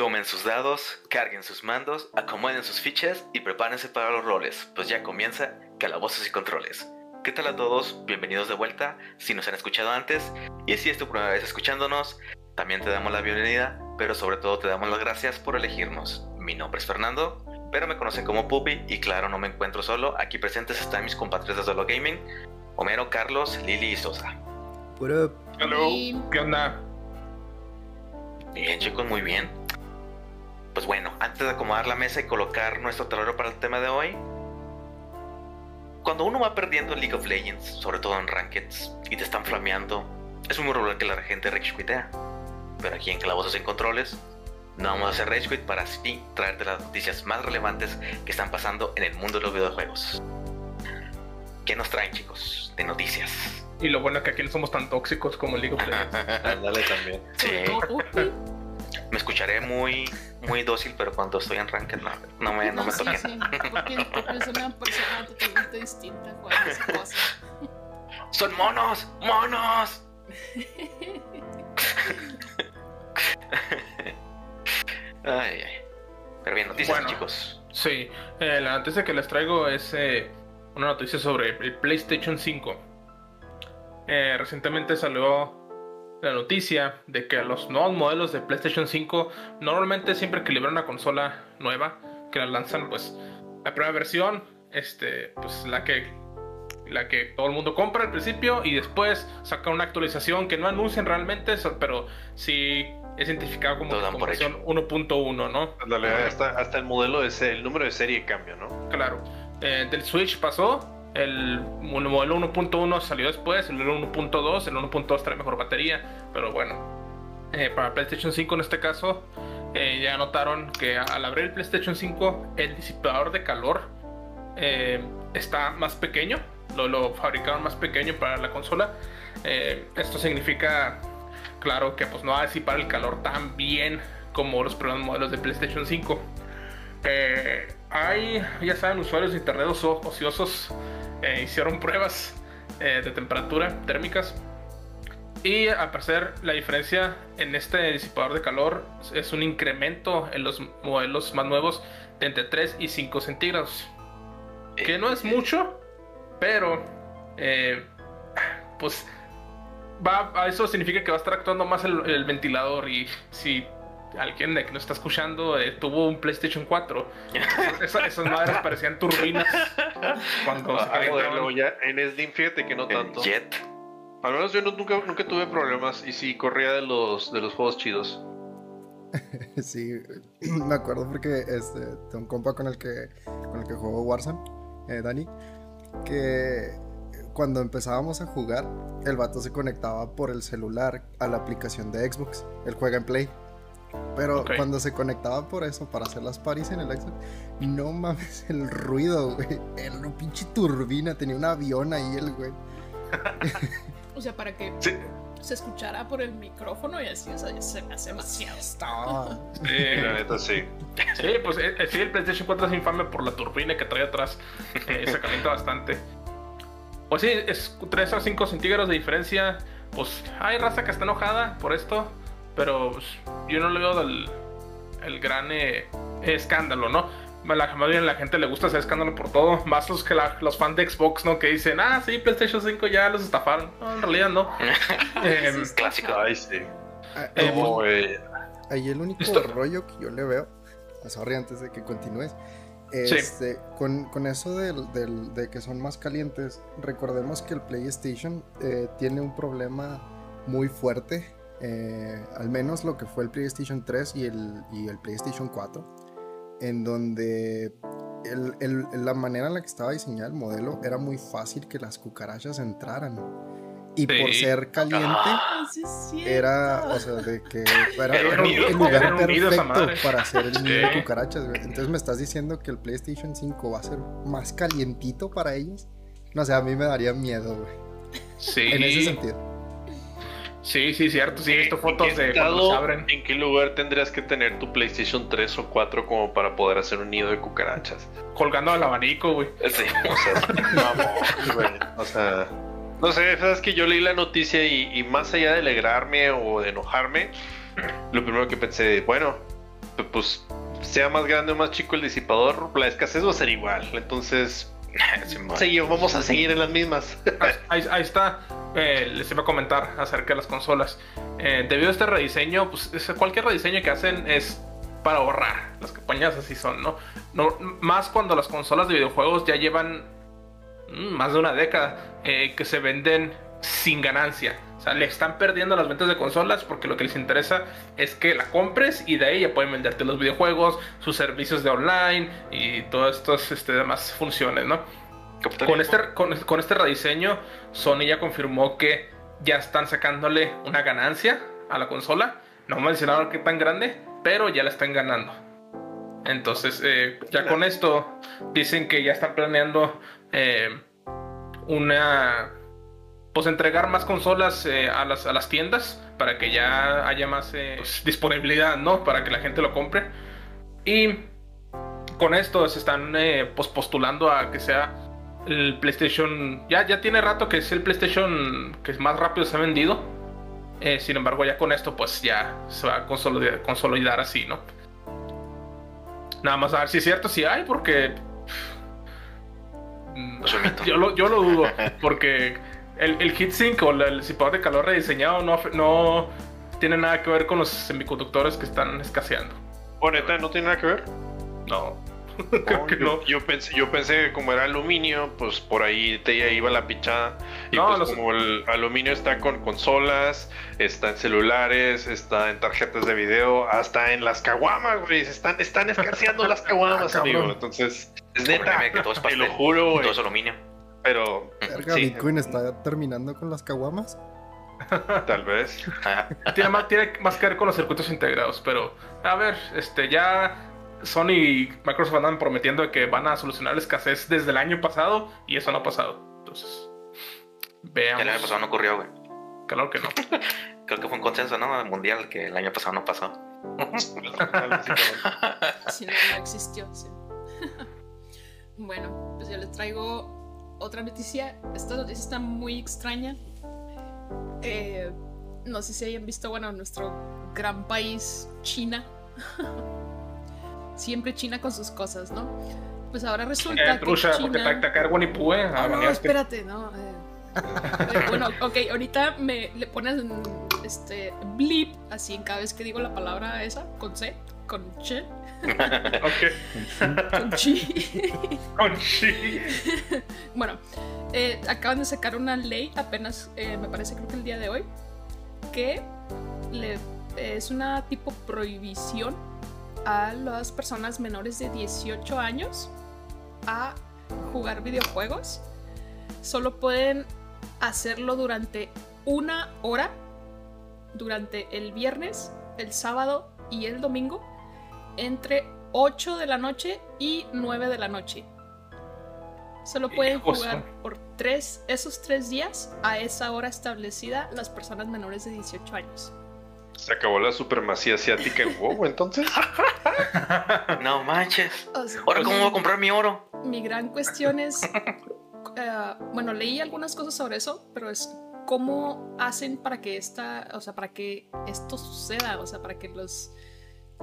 Tomen sus dados, carguen sus mandos, acomoden sus fichas y prepárense para los roles, pues ya comienza Calabozos y Controles. ¿Qué tal a todos? Bienvenidos de vuelta, si nos han escuchado antes, y si es tu primera vez escuchándonos, también te damos la bienvenida, pero sobre todo te damos las gracias por elegirnos. Mi nombre es Fernando, pero me conocen como Puppy, y claro, no me encuentro solo, aquí presentes están mis compatriotas de lo gaming, Homero, Carlos, Lili y Sosa. What up? Hello, ¿qué onda? Bien chicos, muy bien. Pues bueno, antes de acomodar la mesa y colocar nuestro tablero para el tema de hoy, cuando uno va perdiendo en League of Legends, sobre todo en Rankeds, y te están flameando, es muy probable que la gente rage quitea. Pero aquí en Calabozos en Controles, no vamos a hacer rage quit para así traerte las noticias más relevantes que están pasando en el mundo de los videojuegos. ¿Qué nos traen chicos de noticias? Y lo bueno es que aquí no somos tan tóxicos como League of Legends. Dale también. Sí. Me escucharé muy, muy dócil, pero cuando estoy en Ranked no, no me, no me sí, toquen. sí, porque, porque es una persona totalmente distinta cosas. ¡Son monos! ¡Monos! ay, ay. Pero bien, noticias, Bueno. chicos. Sí, eh, la noticia que les traigo es eh, una noticia sobre el PlayStation 5. Eh, recientemente salió la noticia de que los nuevos modelos de PlayStation 5 normalmente siempre que liberan una consola nueva, que la lanzan pues la primera versión, este, pues la que la que todo el mundo compra al principio y después saca una actualización que no anuncian realmente, pero sí es identificado como, como versión 1.1, ¿no? Ándale, hasta, hasta el modelo de serie, el número de serie cambia, ¿no? Claro. Eh, del Switch pasó. El modelo 1.1 salió después. El modelo 1.2. El 1.2 trae mejor batería. Pero bueno. eh, para PlayStation 5 en este caso. eh, ya notaron que al abrir el PlayStation 5. El disipador de calor. eh, está más pequeño. Lo, lo fabricaron más pequeño para la consola. Esto significa. Claro que pues no va a disipar el calor tan bien. Como los primeros modelos de PlayStation 5. Eh, hay, ya saben, usuarios de internet oso- ociosos eh, hicieron pruebas eh, de temperatura térmicas y al parecer la diferencia en este disipador de calor es un incremento en los modelos más nuevos de entre 3 y 5 centígrados. Que no es mucho, pero eh, pues va, a eso significa que va a estar actuando más el, el ventilador y si alguien de que nos está escuchando eh, tuvo un PlayStation 4, esa- esas madres parecían turbinas cuando Ah, ya en Slim, fíjate que no tanto. Jet. Al menos yo no- nunca, nunca tuve problemas y sí corría de los, de los juegos chidos. Sí, me acuerdo porque este, de un compa con el que, con el que jugó Warzone, eh, Dani, que cuando empezábamos a jugar, el vato se conectaba por el celular a la aplicación de Xbox. Él juega en Play. Pero Ok. cuando se conectaba por eso, para hacer las paris en el Xbox, no mames el ruido, güey. Era una pinche turbina, tenía un avión ahí el güey. O sea, para que Sí. se escuchara por el micrófono y así, o sea, ya se me hace demasiado. Estaba. Sí, la neta sí. Sí, pues eh, eh, sí, el PlayStation 4 es infame por la turbina que trae atrás. eh, se calienta bastante. Pues sí, es 3 a 5 centígrados de diferencia. Pues hay raza que está enojada por esto. Pero pues, yo no le veo del, el gran eh, escándalo, ¿no? La mayoría de la gente le gusta hacer escándalo por todo. Más los que la- los fans de Xbox, ¿no? Que dicen, ah, sí, PlayStation 5 ya los estafaron. No, en realidad no. Em, Sí, Clásico. Ay, sí. Ah, Eh, eh, Ahí el único rollo que yo le veo, ah, sorry antes de que continúes, este, con, con eso del- del- de que son más calientes, recordemos que el PlayStation eh, tiene un problema muy fuerte, eh, al menos lo que fue el PlayStation 3 y el, y el PlayStation 4, en donde el- el- la manera en la que estaba diseñado el modelo era muy fácil que las cucarachas entraran. Y por ser caliente, Ah, sí era, o sea, de que era Era el, un nido, el lugar era perfecto para hacer el nido de cucarachas, güey. Entonces me estás diciendo que el PlayStation 5 va a ser más calientito para ellos. No sé, a mí me daría miedo, güey. sí. En ese sentido. Sí, sí, cierto. Sí, he visto ¿en fotos de cuando estado- abren. ¿En qué lugar tendrías que tener tu PlayStation 3 o 4 como para poder hacer un nido de cucarachas? colgando al abanico, güey. Sí. O sea, vamos, güey. O sea, no sé, sabes que yo leí la noticia y, y más allá de alegrarme o de enojarme, lo primero que pensé, bueno, pues sea más grande o más chico el disipador, la escasez va a ser igual. Entonces, sí, vamos a seguir en las mismas. ahí, está. Eh, les iba a comentar acerca de las consolas. Eh, debido a este rediseño, pues cualquier rediseño que hacen es para ahorrar. Las campañas así son, ¿no? no más cuando las consolas de videojuegos ya llevan mm, más de una década eh, que se venden sin ganancia. O sea, le están perdiendo las ventas de consolas porque lo que les interesa es que la compres y de ahí ya pueden venderte los videojuegos, sus servicios de online y todas estas este, demás funciones, ¿no? Con este, con, este rediseño, Sony ya confirmó que ya están sacándole una ganancia a la consola. No mencionaron qué tan grande, pero ya la están ganando. Entonces, eh, ya con esto dicen que ya están planeando eh, una pues entregar más consolas eh, a, las, a las tiendas para que ya haya más eh, pues, disponibilidad, ¿no? Para que la gente lo compre. Y con esto se están eh, pues, postulando a que sea el PlayStation. Ya, ya tiene rato que es el PlayStation que más rápido se ha vendido. sin embargo, ya con esto, pues ya se va a consolidar, consolidar así, ¿no? Nada más a ver si es cierto, si hay, porque. yo, lo, yo lo dudo, porque el, el heatsink o el disipador de calor rediseñado no, no tiene nada que ver con los semiconductores que están escaseando. ¿O neta no tiene nada que ver? No. Creo que yo, no. Yo pensé, yo pensé que como era aluminio, pues por ahí te iba la pichada. Y pues como el aluminio está con consolas, está en celulares, está en tarjetas de video, hasta en las caguamas, güey. Están, están escaseando las caguamas, ah, amigo. Entonces, es neta, que todo es te lo juro, güey. Todo es aluminio. Pero. Bitcoin está terminando con las caguamas. Tal vez. tiene, más, tiene más que ver con los circuitos integrados, pero a ver, este ya Sony y Microsoft andan prometiendo que van a solucionar la escasez desde el año pasado y eso no ha pasado. Entonces, veamos. El año pasado no ocurrió, güey. Claro que no. Creo que fue un consenso, ¿no? Mundial que el año pasado no pasó. sí, no, no existió, sí. bueno, pues yo les traigo otra noticia. Esta noticia está muy extraña. Eh, no sé si hayan visto, bueno, nuestro gran país, China. Siempre China con sus cosas, ¿no? Pues ahora resulta eh, que China... porque te ah, no, espérate, no. Eh, bueno, ok, ahorita me le pones este blip así en cada vez que digo la palabra esa, con C, con Che. Con chi. Con chi. bueno, eh, acaban de sacar una ley, apenas eh, me parece creo que el día de hoy, que le, es una tipo prohibición a las personas menores de 18 años a jugar videojuegos. Solo pueden hacerlo durante una hora, durante el viernes, el sábado y el domingo entre 8 de la noche y 9 de la noche. Solo pueden jugar por tres, esos tres días a esa hora establecida las personas menores de 18 años. Se acabó la supremacía asiática en WoW, entonces. no manches. Ahora, ¿cómo voy a comprar mi oro? Mi gran cuestión es. Eh, bueno, leí algunas cosas sobre eso, pero es cómo hacen para que esta. O sea, para que esto suceda. O sea, para que los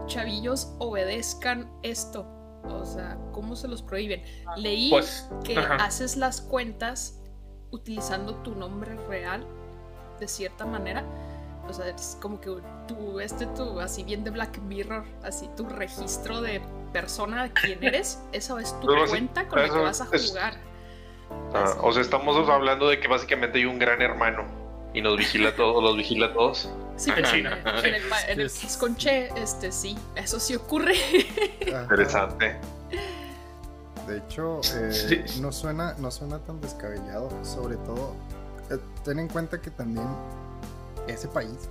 chavillos obedezcan esto. O sea, ¿cómo se los prohíben? Leí pues, que haces las cuentas utilizando tu nombre real, de cierta manera. O sea, es como que tú, este, tu, así bien de Black Mirror, así tu registro de persona, quién eres, eso es tu cuenta con la que vas a jugar. Ah, o sea, estamos hablando de que básicamente hay un gran hermano y nos vigila a todos, los vigila a todos. Sí, en China. En el, en el Che, este sí, eso sí ocurre. Interesante. De hecho, eh, no, suena, no suena tan descabellado. Sobre todo, eh, ten en cuenta que también ese país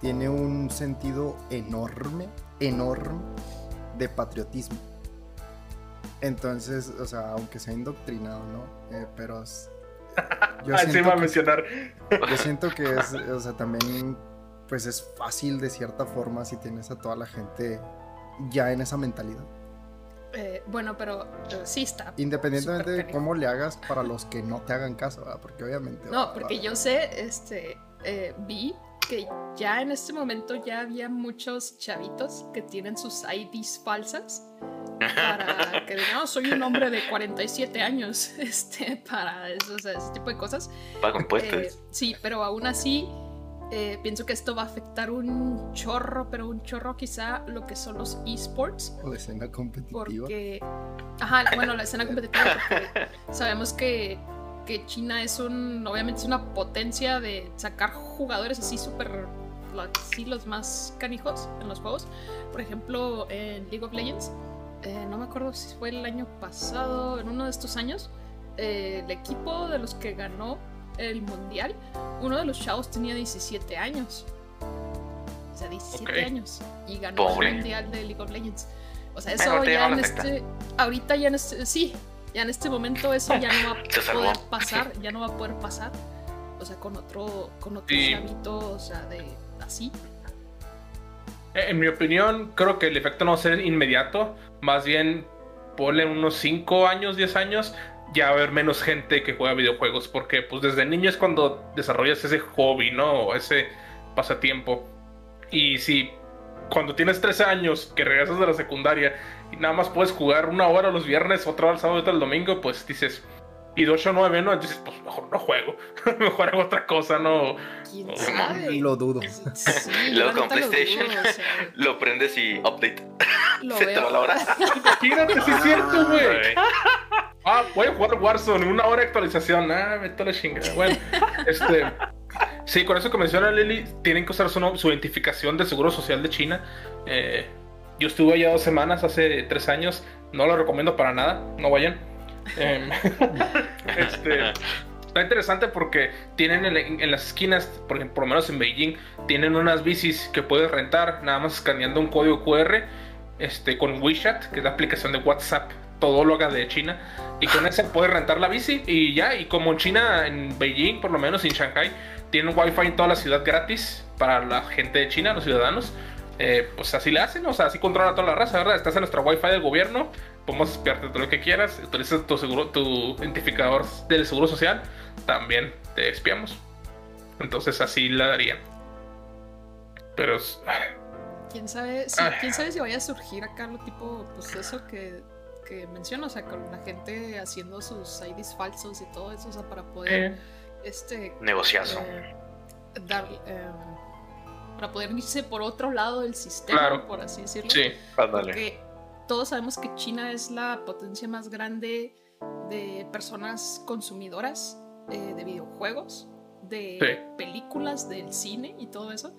tiene un sentido enorme, enorme de patriotismo. Entonces, o sea, aunque sea indoctrinado, ¿no? Eh, pero yo siento, a mencionar. yo siento que es, o sea, también, pues es fácil de cierta forma si tienes a toda la gente ya en esa mentalidad. Eh, bueno, pero eh, sí está. Independientemente de cómo le hagas para los que no te hagan caso, porque obviamente. No, porque yo sé, este, eh, vi que ya en este momento ya había muchos chavitos que tienen sus IDs falsas para que digan, no, soy un hombre de 47 años, este, para eso, ese tipo de cosas. Pago impuestos. Eh, sí, pero aún así eh, pienso que esto va a afectar un chorro, pero un chorro quizá lo que son los esports. La escena competitiva. Porque, ajá, bueno, la escena competitiva, porque sabemos que, que China es un, obviamente es una potencia de sacar jugadores así súper, sí, los más canijos en los juegos. Por ejemplo, en League of Legends, eh, no me acuerdo si fue el año pasado, en uno de estos años, eh, el equipo de los que ganó el mundial, uno de los chavos tenía 17 años. O sea, 17 años. Y ganó el mundial de League of Legends. O sea, eso ya en este. Ahorita ya en este. Sí, ya en este momento eso ya no va a poder pasar. Ya no va a poder pasar. O sea, con otro. Con otro chavito, o sea, de. así. En mi opinión, creo que el efecto no va a ser inmediato. Más bien, ponle unos 5 años, 10 años ya va a haber menos gente que juega videojuegos, porque pues desde niño es cuando desarrollas ese hobby, ¿no? O ese pasatiempo. Y si cuando tienes 13 años que regresas de la secundaria y nada más puedes jugar una hora los viernes, otra hora el sábado y otra el domingo, pues dices, y de 8 a 9, ¿no? Entonces, pues mejor no juego, mejor hago otra cosa, ¿no? ¿Quién sabe? Lo dudo. Luego con PlayStation lo, prendes y update. Se te va la hora. Imagínate, si es cierto, güey. Ah, voy a jugar Warzone, una hora de actualización. Ah, me la chingada. Bueno, este. Sí, con eso que menciona Lili, tienen que usar su, su identificación de seguro social de China. Eh, yo estuve allá dos semanas, hace tres años. No lo recomiendo para nada, no vayan. Em, este, está interesante porque tienen en, las esquinas, por, por lo menos en Beijing, tienen unas bicis que puedes rentar nada más escaneando un código QR este, con WeChat, que es la aplicación de WhatsApp todóloga de China. Y con esa puedes rentar la bici y ya. Y como en China, en Beijing, por lo menos en Shanghai, tienen wifi en toda la ciudad gratis para la gente de China, los ciudadanos. Eh, pues así le hacen, o sea, así controla toda la raza, ¿verdad? Estás en nuestra wifi del gobierno, podemos espiarte todo lo que quieras, utilizas tu seguro, tu identificador del seguro social, también te espiamos. Entonces así la darían. Pero quién sabe, si, quién sabe si vaya a surgir acá lo tipo, pues eso que que menciono, o sea, con la gente haciendo sus IDs falsos y todo eso, o sea, para poder, eh, este... Negociazo. Eh, dar, em, para poder irse por otro lado del sistema, por así decirlo. Sí, Porque todos sabemos que China es la potencia más grande de personas consumidoras eh, de videojuegos, de películas, del cine y todo eso.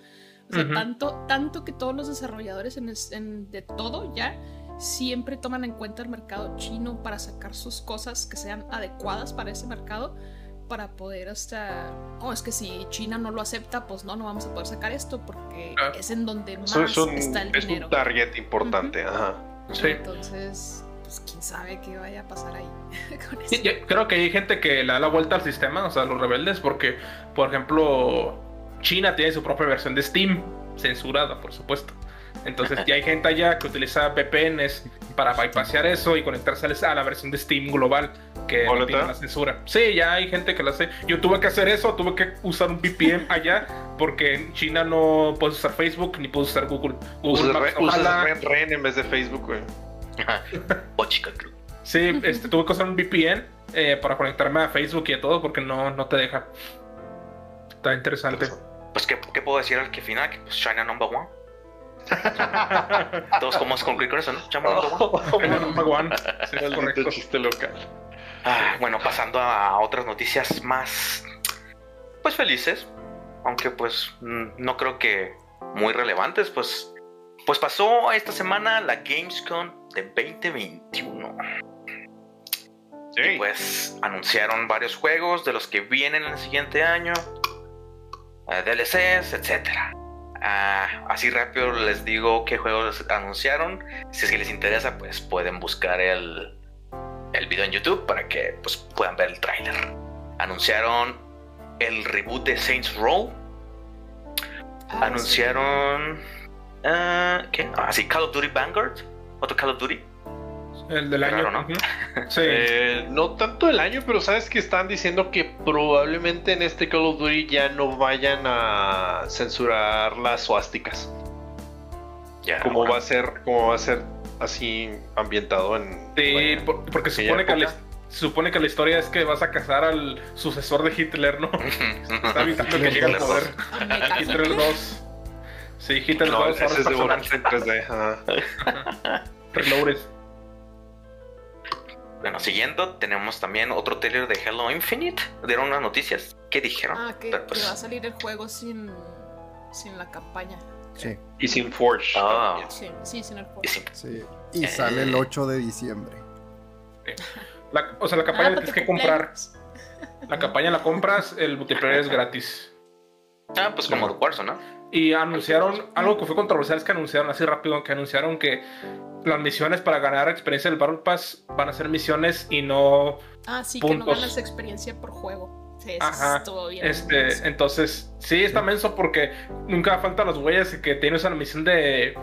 O sea, tanto, tanto que todos los desarrolladores en, de todo ya siempre toman en cuenta el mercado chino para sacar sus cosas que sean adecuadas para ese mercado para poder hasta oh es que si China no lo acepta pues no no vamos a poder sacar esto porque ah. es en donde más está el dinero es un target importante ajá sí. entonces pues quién sabe qué vaya a pasar ahí con eso. creo que hay gente que le da la vuelta al sistema o sea los rebeldes porque por ejemplo China tiene su propia versión de Steam censurada por supuesto entonces ya hay gente allá que utiliza VPNs para bypassear eso y conectarse a la versión de Steam global que no tiene la censura. Sí, ya hay gente que lo hace. Yo tuve que hacer eso, tuve que usar un VPN allá porque en China no puedes usar Facebook ni puedes usar Google. Google usas, Ren, en vez de Facebook, güey. sí, este, tuve que usar un VPN eh, para conectarme a Facebook y a todo porque no, no te deja. Está interesante. Pues, pues ¿qué, ¿qué, puedo decir al que final? Que pues China number one. Todos como concluir con eso, ¿no? chiste local. Ah, bueno, pasando a otras noticias más, pues felices, aunque pues no creo que muy relevantes, pues, pues pasó esta semana la Gamescom de 2021. Sí. Y pues anunciaron varios juegos de los que vienen en el siguiente año, eh, DLCs, etcétera. Ah, así rápido les digo qué juegos anunciaron. Si es les interesa, pues pueden buscar el, el video en YouTube para que pues, puedan ver el tráiler. Anunciaron el reboot de Saints Row. Anunciaron... Ah, ¿Qué? Ah, Call of Duty Vanguard. Otro Call of Duty. El del año, ¿no? sí. Eh, no tanto el año, pero sabes que están diciendo que probablemente en este Call of Duty ya no vayan a censurar las suásticas. Ya. Como va a ser, como va a ser así ambientado en. Sí, porque se supone que, la, supone que la historia es que vas a cazar al sucesor de Hitler, ¿no? Está evitando que llegue al poder. Hitler 2. Sí, Hitler 2 ese es de en 3D. Reloaded. Bueno, siguiendo, tenemos también otro trailer de Halo Infinite. Dieron unas noticias. ¿Qué dijeron? Ah, que, pues va a salir el juego sin, sin la campaña. Sí. Y sin Forge. Ah. Sí, sí, sin el Forge. Sí. Y sale el 8 de diciembre. o sea, la campaña ah, la tienes que comprar. La campaña la compras, el multiplayer es gratis. Ah, pues como de Warzone, ¿no? Y anunciaron, algo que fue controversial es que anunciaron así rápido, que anunciaron que las misiones para ganar experiencia del Battle Pass van a ser misiones y no. Ah, sí, que no ganas experiencia por juego. Sí, Ajá. bien. Este, entonces, sí, está menso porque nunca faltan los güeyes que tienes una misión de.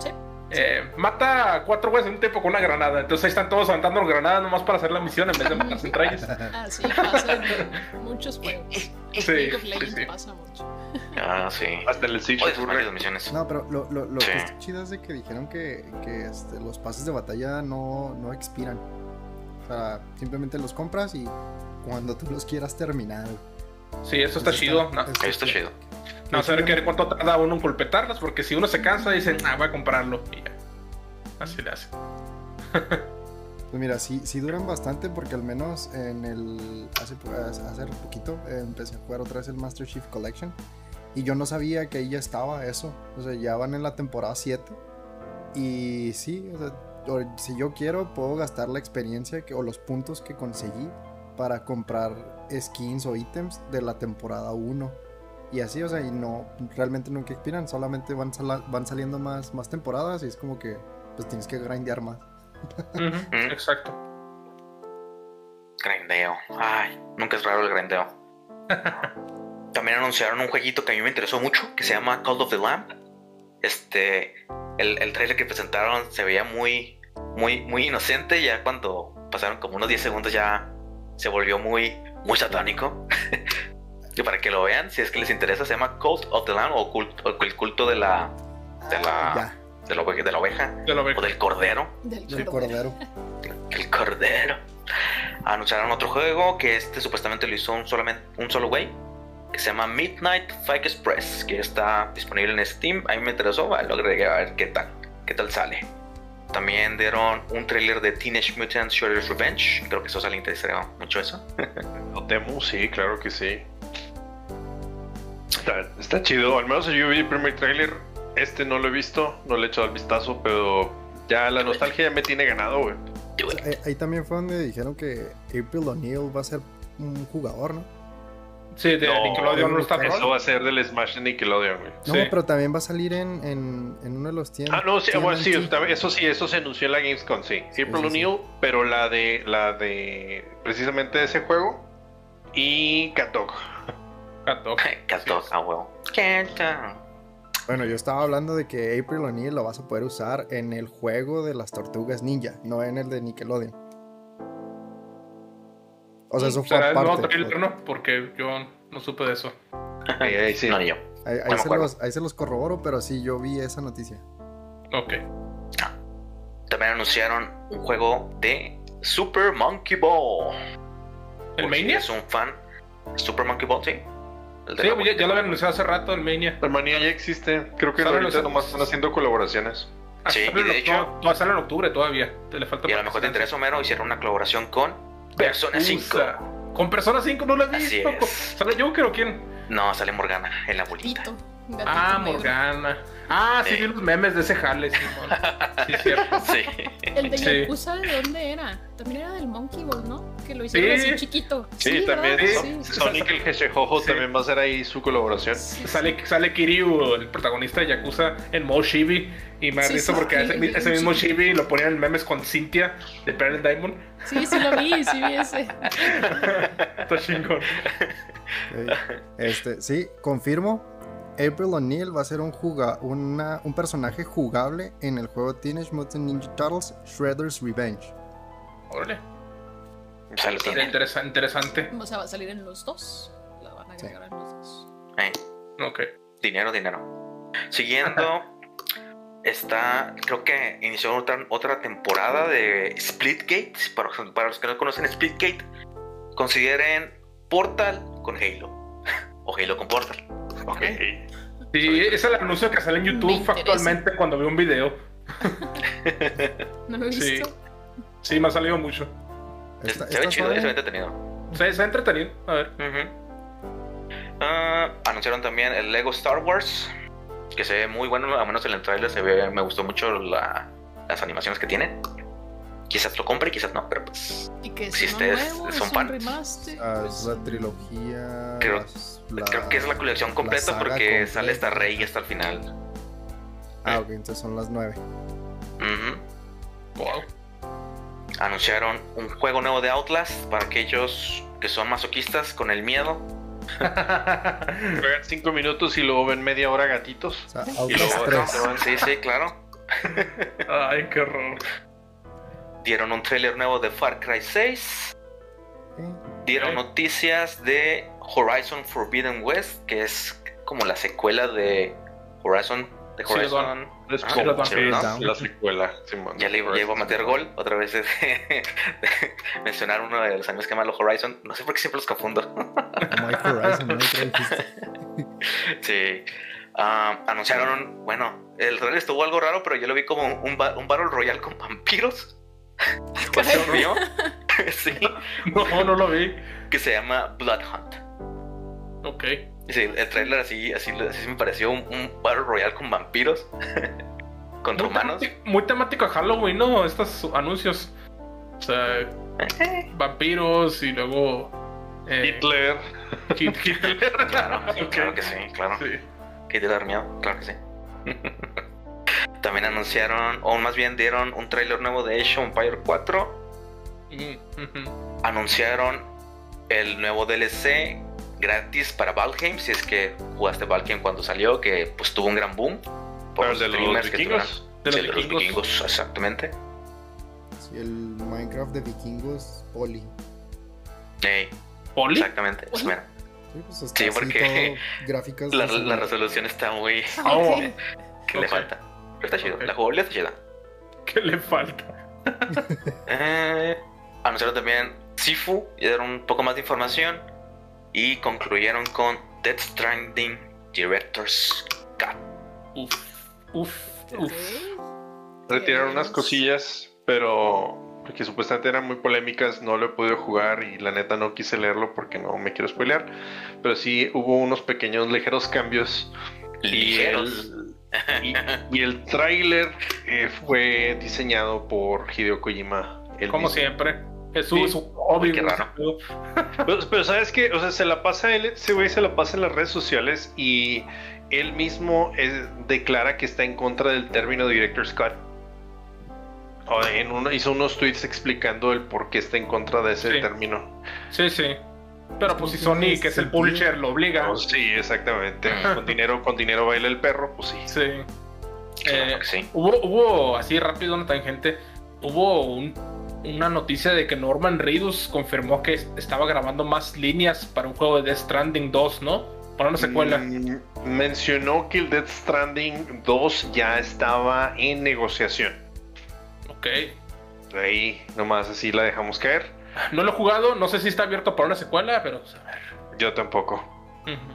Eh, mata a cuatro güeyes en un tiempo con una granada. Entonces ahí están todos aventando granadas nomás para hacer la misión en vez de matarse entre ellos. Ah, sí, pasa en muchos juegos. Sí, sí, pasa mucho. Ah, sí. Hasta el Siege misiones. No, pero lo, lo, lo que es chido es de que dijeron que, que este, los pases de batalla no, no expiran. O sea, simplemente los compras y cuando tú los quieras terminar. Sí, eso está chido. no, eso está chido. No, saber que cuánto tarda uno en completarlas, porque si uno se cansa, dicen, ah, voy a comprarlo. Y ya. Así le hace. Pues mira, sí, sí duran bastante porque al menos en el hace, hace poquito eh, empecé a jugar otra vez el Master Chief Collection y yo no sabía que ahí ya estaba eso. O sea, ya van en la temporada 7 y sí, o sea, si yo quiero puedo gastar la experiencia que, o los puntos que conseguí para comprar skins o ítems de la temporada 1. Y así, o sea, y no, realmente nunca expiran, solamente van, van saliendo más, más temporadas y es como que pues tienes que grindear más. Exacto. Grindeo. Ay, nunca es raro el grindeo. También anunciaron un jueguito que a mí me interesó mucho, que se llama Call of the Lamp. Este, el, el trailer que presentaron se veía muy, muy, muy inocente. Ya cuando pasaron como unos 10 segundos ya se volvió muy, muy satánico. y para que lo vean, si es que les interesa, se llama Cult of the Lamb o, el culto de la, de la, ah, de la, de la oveja, o del cordero. Del, cordero. El cordero. Anunciaron otro juego que este supuestamente lo hizo un, solamente, un solo güey. Que se llama Midnight Fake Express. Que está disponible en Steam. A mí me interesó. lo agregué a ver qué tal. Qué tal sale. También dieron un trailer de Teenage Mutant Shredder's Revenge. Creo que eso sale interesante mucho eso. Lo sí, claro que sí. Está, está, chido. Al menos yo vi el primer trailer este no lo he visto, no le he echado el vistazo, pero ya la nostalgia ya me tiene ganado, güey. Ahí, también fue donde dijeron que April O'Neil va a ser un jugador, ¿no? Sí, de Nickelodeon no está Eso va a ser del Smash de Nickelodeon, güey. No, pero también va a salir en, en, en uno de los tiempos. Ah, no, sí, bueno, sí, eso sí, eso se anunció en la Gamescom, sí. April O'Neil, pero la de, la de precisamente ese juego y Katok. Katok, ah, huevo. Bueno, yo estaba hablando de que April O'Neil lo vas a poder usar en el juego de las tortugas ninja, no en el de Nickelodeon. O sea, eso fue aparte. No, no, porque yo no supe de eso. ahí, sí. no, yo. Ahí, se los, ahí, se los, corroboro, pero sí, yo vi esa noticia. Ok. Ah. También anunciaron un juego de Super Monkey Ball. ¿El Mania? es un fan. Super Monkey Ball, sí. Sí, ya, lo habían anunciado hace rato el Mania. El Mania ya existe. Creo que ahorita nomás están haciendo colaboraciones. Ah, sí, y de hecho. Va a salir en octubre todavía. Te le falta y a lo mejor te interesa, Homero, hicieron una colaboración con Persona 5. ¿Con Persona 5 no lo he visto? ¿Sale Joker o quién? No, sale Morgana en la bolita. Ah, Morgana. Ah, sí, vi los memes de ese jale, Sí, cierto. Sí. El de Yakuza, ¿de dónde era? También era del Monkey Ball, ¿no? Que lo hicieron así chiquito. Sí, también. Sonic el Geshejojo también va a ser ahí su colaboración. Sale, sale Kiryu, el protagonista de Yakuza, en Mo Shibi. Y me ha porque ese, mismo Shibi lo ponían en memes con Cynthia de Pearl Diamond. Sí, sí lo vi, sí vi ese. Está chingón. Este, sí, confirmo April O'Neil va a ser un, un personaje jugable en el juego Teenage Mutant Ninja Turtles Shredder's Revenge. Órale. O sea, interesante. O sea, va a salir en los dos. La van a agregar en los dos. Eh. Ok. Dinero, dinero. Siguiendo, está, creo que inició otra, otra temporada de Splitgate. Para, para los que no conocen Splitgate, consideren Portal con Halo. o Halo con Portal. Ok. Sí, ese es el anuncio que sale en YouTube actualmente cuando veo un video. no lo he visto. Sí, me ha salido mucho. se ve chido, se ve entretenido. Se, ve entretenido, a ver. Ah, anunciaron también el Lego Star Wars, que se ve muy bueno, a menos en el trailer se ve, me gustó mucho las animaciones que tiene. Quizás lo compre, quizás no, pero pues. ¿Y que si ustedes son fans. Ah, es la trilogía. Creo, que es la colección completa porque sale hasta Rey hasta el final. Ah, ok, entonces son las nueve. Wow. Anunciaron un juego nuevo de Outlast para aquellos que son masoquistas con el miedo. Juegan cinco minutos y luego ven media hora gatitos. O sea, Outlast Sí, sí, claro. Ay, qué horror. Dieron un trailer nuevo de Far Cry 6. Dieron noticias de Horizon Forbidden West, que es como la secuela de Horizon. De Horizon. la secuela. ya le iba a meter gol. Otra vez de, mencionar uno de los animes que llama los Horizon. No sé por qué siempre los confundo. Horizon, Sí. Ah, anunciaron, bueno, el trailer estuvo algo raro, pero yo lo vi como un, un Battle Royale con vampiros. ¿Se vio? sí. No, no lo vi. Que se llama Blood Hunt. Ok. Sí, el trailer así, así, así me pareció un, Battle Royale con vampiros. contra humanos. muy temático a Halloween, ¿no? Estos anuncios. O sea, eh. vampiros y luego. Eh, Hitler. Hitler. claro, claro que sí, claro. Sí. Hitler miedo, claro que sí. También anunciaron, o más bien dieron un trailer nuevo de Age of Empire 4. Anunciaron el nuevo DLC gratis para Valheim, si es que jugaste Valheim cuando salió, que pues tuvo un gran boom. Por los de los vikingos. de los, vikingos. exactamente. Sí, el Minecraft de vikingos, Poli. ¿Poli? Exactamente, Sí, pues sí, porque gráficas la, la, resolución está muy... Oh. ¿Qué le falta? Está chido, la jugabilidad está chida. ¿Qué le falta? eh, anunciaron también Sifu y dieron un poco más de información. Y concluyeron con Death Stranding Director's Cut. Uf, uf, uf. Retiraron unas cosillas, pero que supuestamente eran muy polémicas, no lo he podido jugar y la neta no quise leerlo porque no me quiero spoilear. Pero sí hubo unos pequeños ligeros cambios. Ligeros. Y, el tráiler eh, fue diseñado por Hideo Kojima. Como siempre. Jesús, obvio. Qué raro. Pero, sabes que, o sea, se la pasa él, ese güey se la pasa en las redes sociales y él mismo eh, declara que está en contra del término Director Scott. En hizo unos tweets explicando el por qué está en contra de ese término. Sí, sí. Pero pues si Sony, que es el publisher, lo obliga. Pues sí, exactamente. con dinero, con dinero baila el perro, pues sí. Sí. Eh, hubo, hubo, así rápido una tangente, hubo una noticia de que Norman Reedus confirmó que estaba grabando más líneas para un juego de Death Stranding 2, ¿no? Para una secuela. Mm, mencionó que el Death Stranding 2 ya estaba en negociación. Ok. Ahí nomás así la dejamos caer. No lo he jugado, no sé si está abierto para una secuela, pero pues, a ver. Yo tampoco.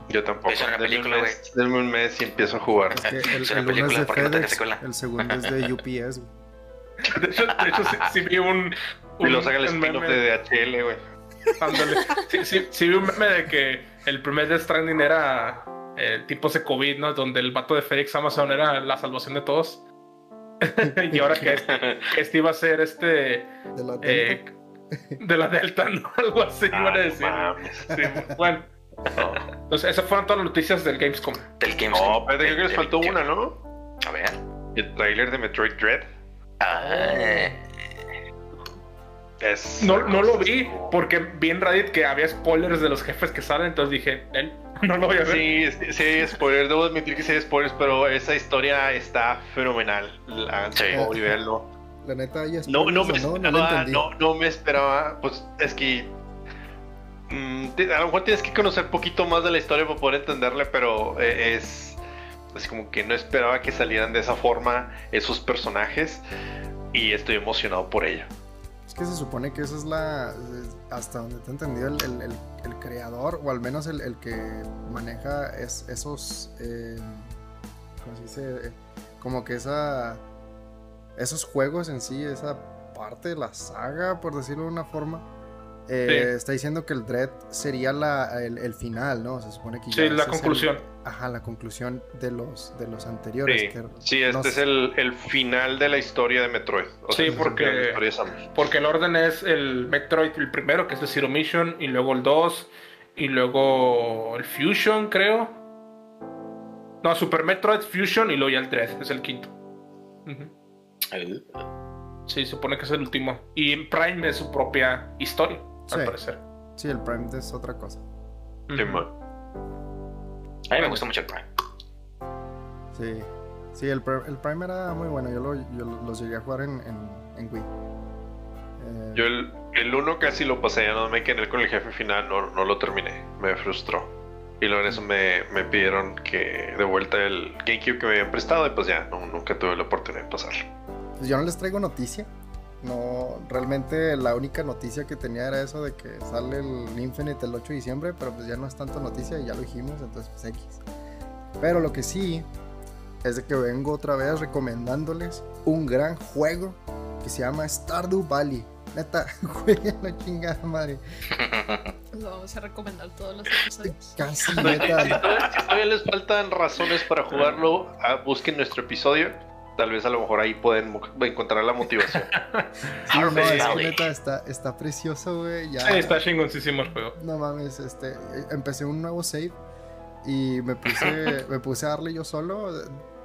Yo tampoco. Es una película, güey. Denme un mes y empiezo a jugar. Es, que el, es una película de porque FedEx, no El segundo es de UPS, De hecho, de hecho sí, vi un, un. y lo saca el spin-off de DHL, güey. Sí, sí, vi un meme de que el primer Death Stranding era eh, tipo ese COVID, ¿no? Donde el vato de FedEx Amazon era la salvación de todos. y ahora que este, este, iba a ser este. De la eh, de la Delta, ¿no? Algo así, iban a decir. Sí, bueno. Entonces, esas fueron todas las noticias del Gamescom. Del Gamescom. No, pero creo que les faltó una, ¿no? A ver. El trailer de Metroid Dread. Ah. Es no, no lo vi porque vi en Reddit que había spoilers de los jefes que salen, entonces dije, él no lo voy a ver. Sí, sí, spoilers, debo admitir que sí hay spoilers, pero esa historia está fenomenal. Sí. La neta, ya no, no, me esperaba, no, no, me esperaba. Pues es que. Mm, a lo mejor tienes que conocer poquito más de la historia para poder entenderle, pero eh, es. Así como que no esperaba que salieran de esa forma esos personajes. Y estoy emocionado por ello. Es que se supone que esa es la. Hasta donde te he entendido, el, el, el, creador, o al menos el, que maneja es, esos. Eh, ¿Cómo se dice? Como que esa esos juegos en sí, esa parte de la saga, por decirlo de una forma, eh, está diciendo que el Dread sería la, el, final, ¿no? Se supone que Sí, la conclusión. ajá, la conclusión de los, de los anteriores. Sí, este es el, final de la historia de Metroid. sí, porque, porque el orden es el Metroid, el primero, que es el Zero Mission, y luego el 2, y luego el Fusion, creo. No, Super Metroid, Fusion, y luego ya el Dread, es el quinto. Sí, supone que es el último. Y Prime es su propia historia, al parecer. Sí, el Prime es otra cosa. A mí me gusta mucho el Prime. Sí. Sí, el, el Prime era muy bueno. Yo, lo, yo los llegué a jugar en, en, Wii. Eh, yo el, el 1 casi lo pasé, ya no me quedé con el jefe final, no, no lo terminé. Me frustró. Y luego en eso me, me, pidieron que de vuelta el GameCube que me habían prestado y pues ya, no, nunca tuve la oportunidad de pasarlo. Pues yo no les traigo noticia. No, realmente la única noticia que tenía era eso de que sale el Infinite el 8 de diciembre, pero pues ya no es tanto noticia, ya lo dijimos, entonces pues X. Pero lo que sí es de que vengo otra vez recomendándoles un gran juego que se llama Stardew Valley. Neta, jueguen la chingada madre. Lo vamos a recomendar todos los episodios. Casi, neta. si todavía les faltan razones para jugarlo, ah, busquen nuestro episodio tal vez a lo mejor ahí pueden encontrar la motivación. sí, no, neta está, está precioso, güey. Ya... Sí, está chingoncísimo el juego. No mames, este, empecé un nuevo save y me puse, me puse a darle yo solo.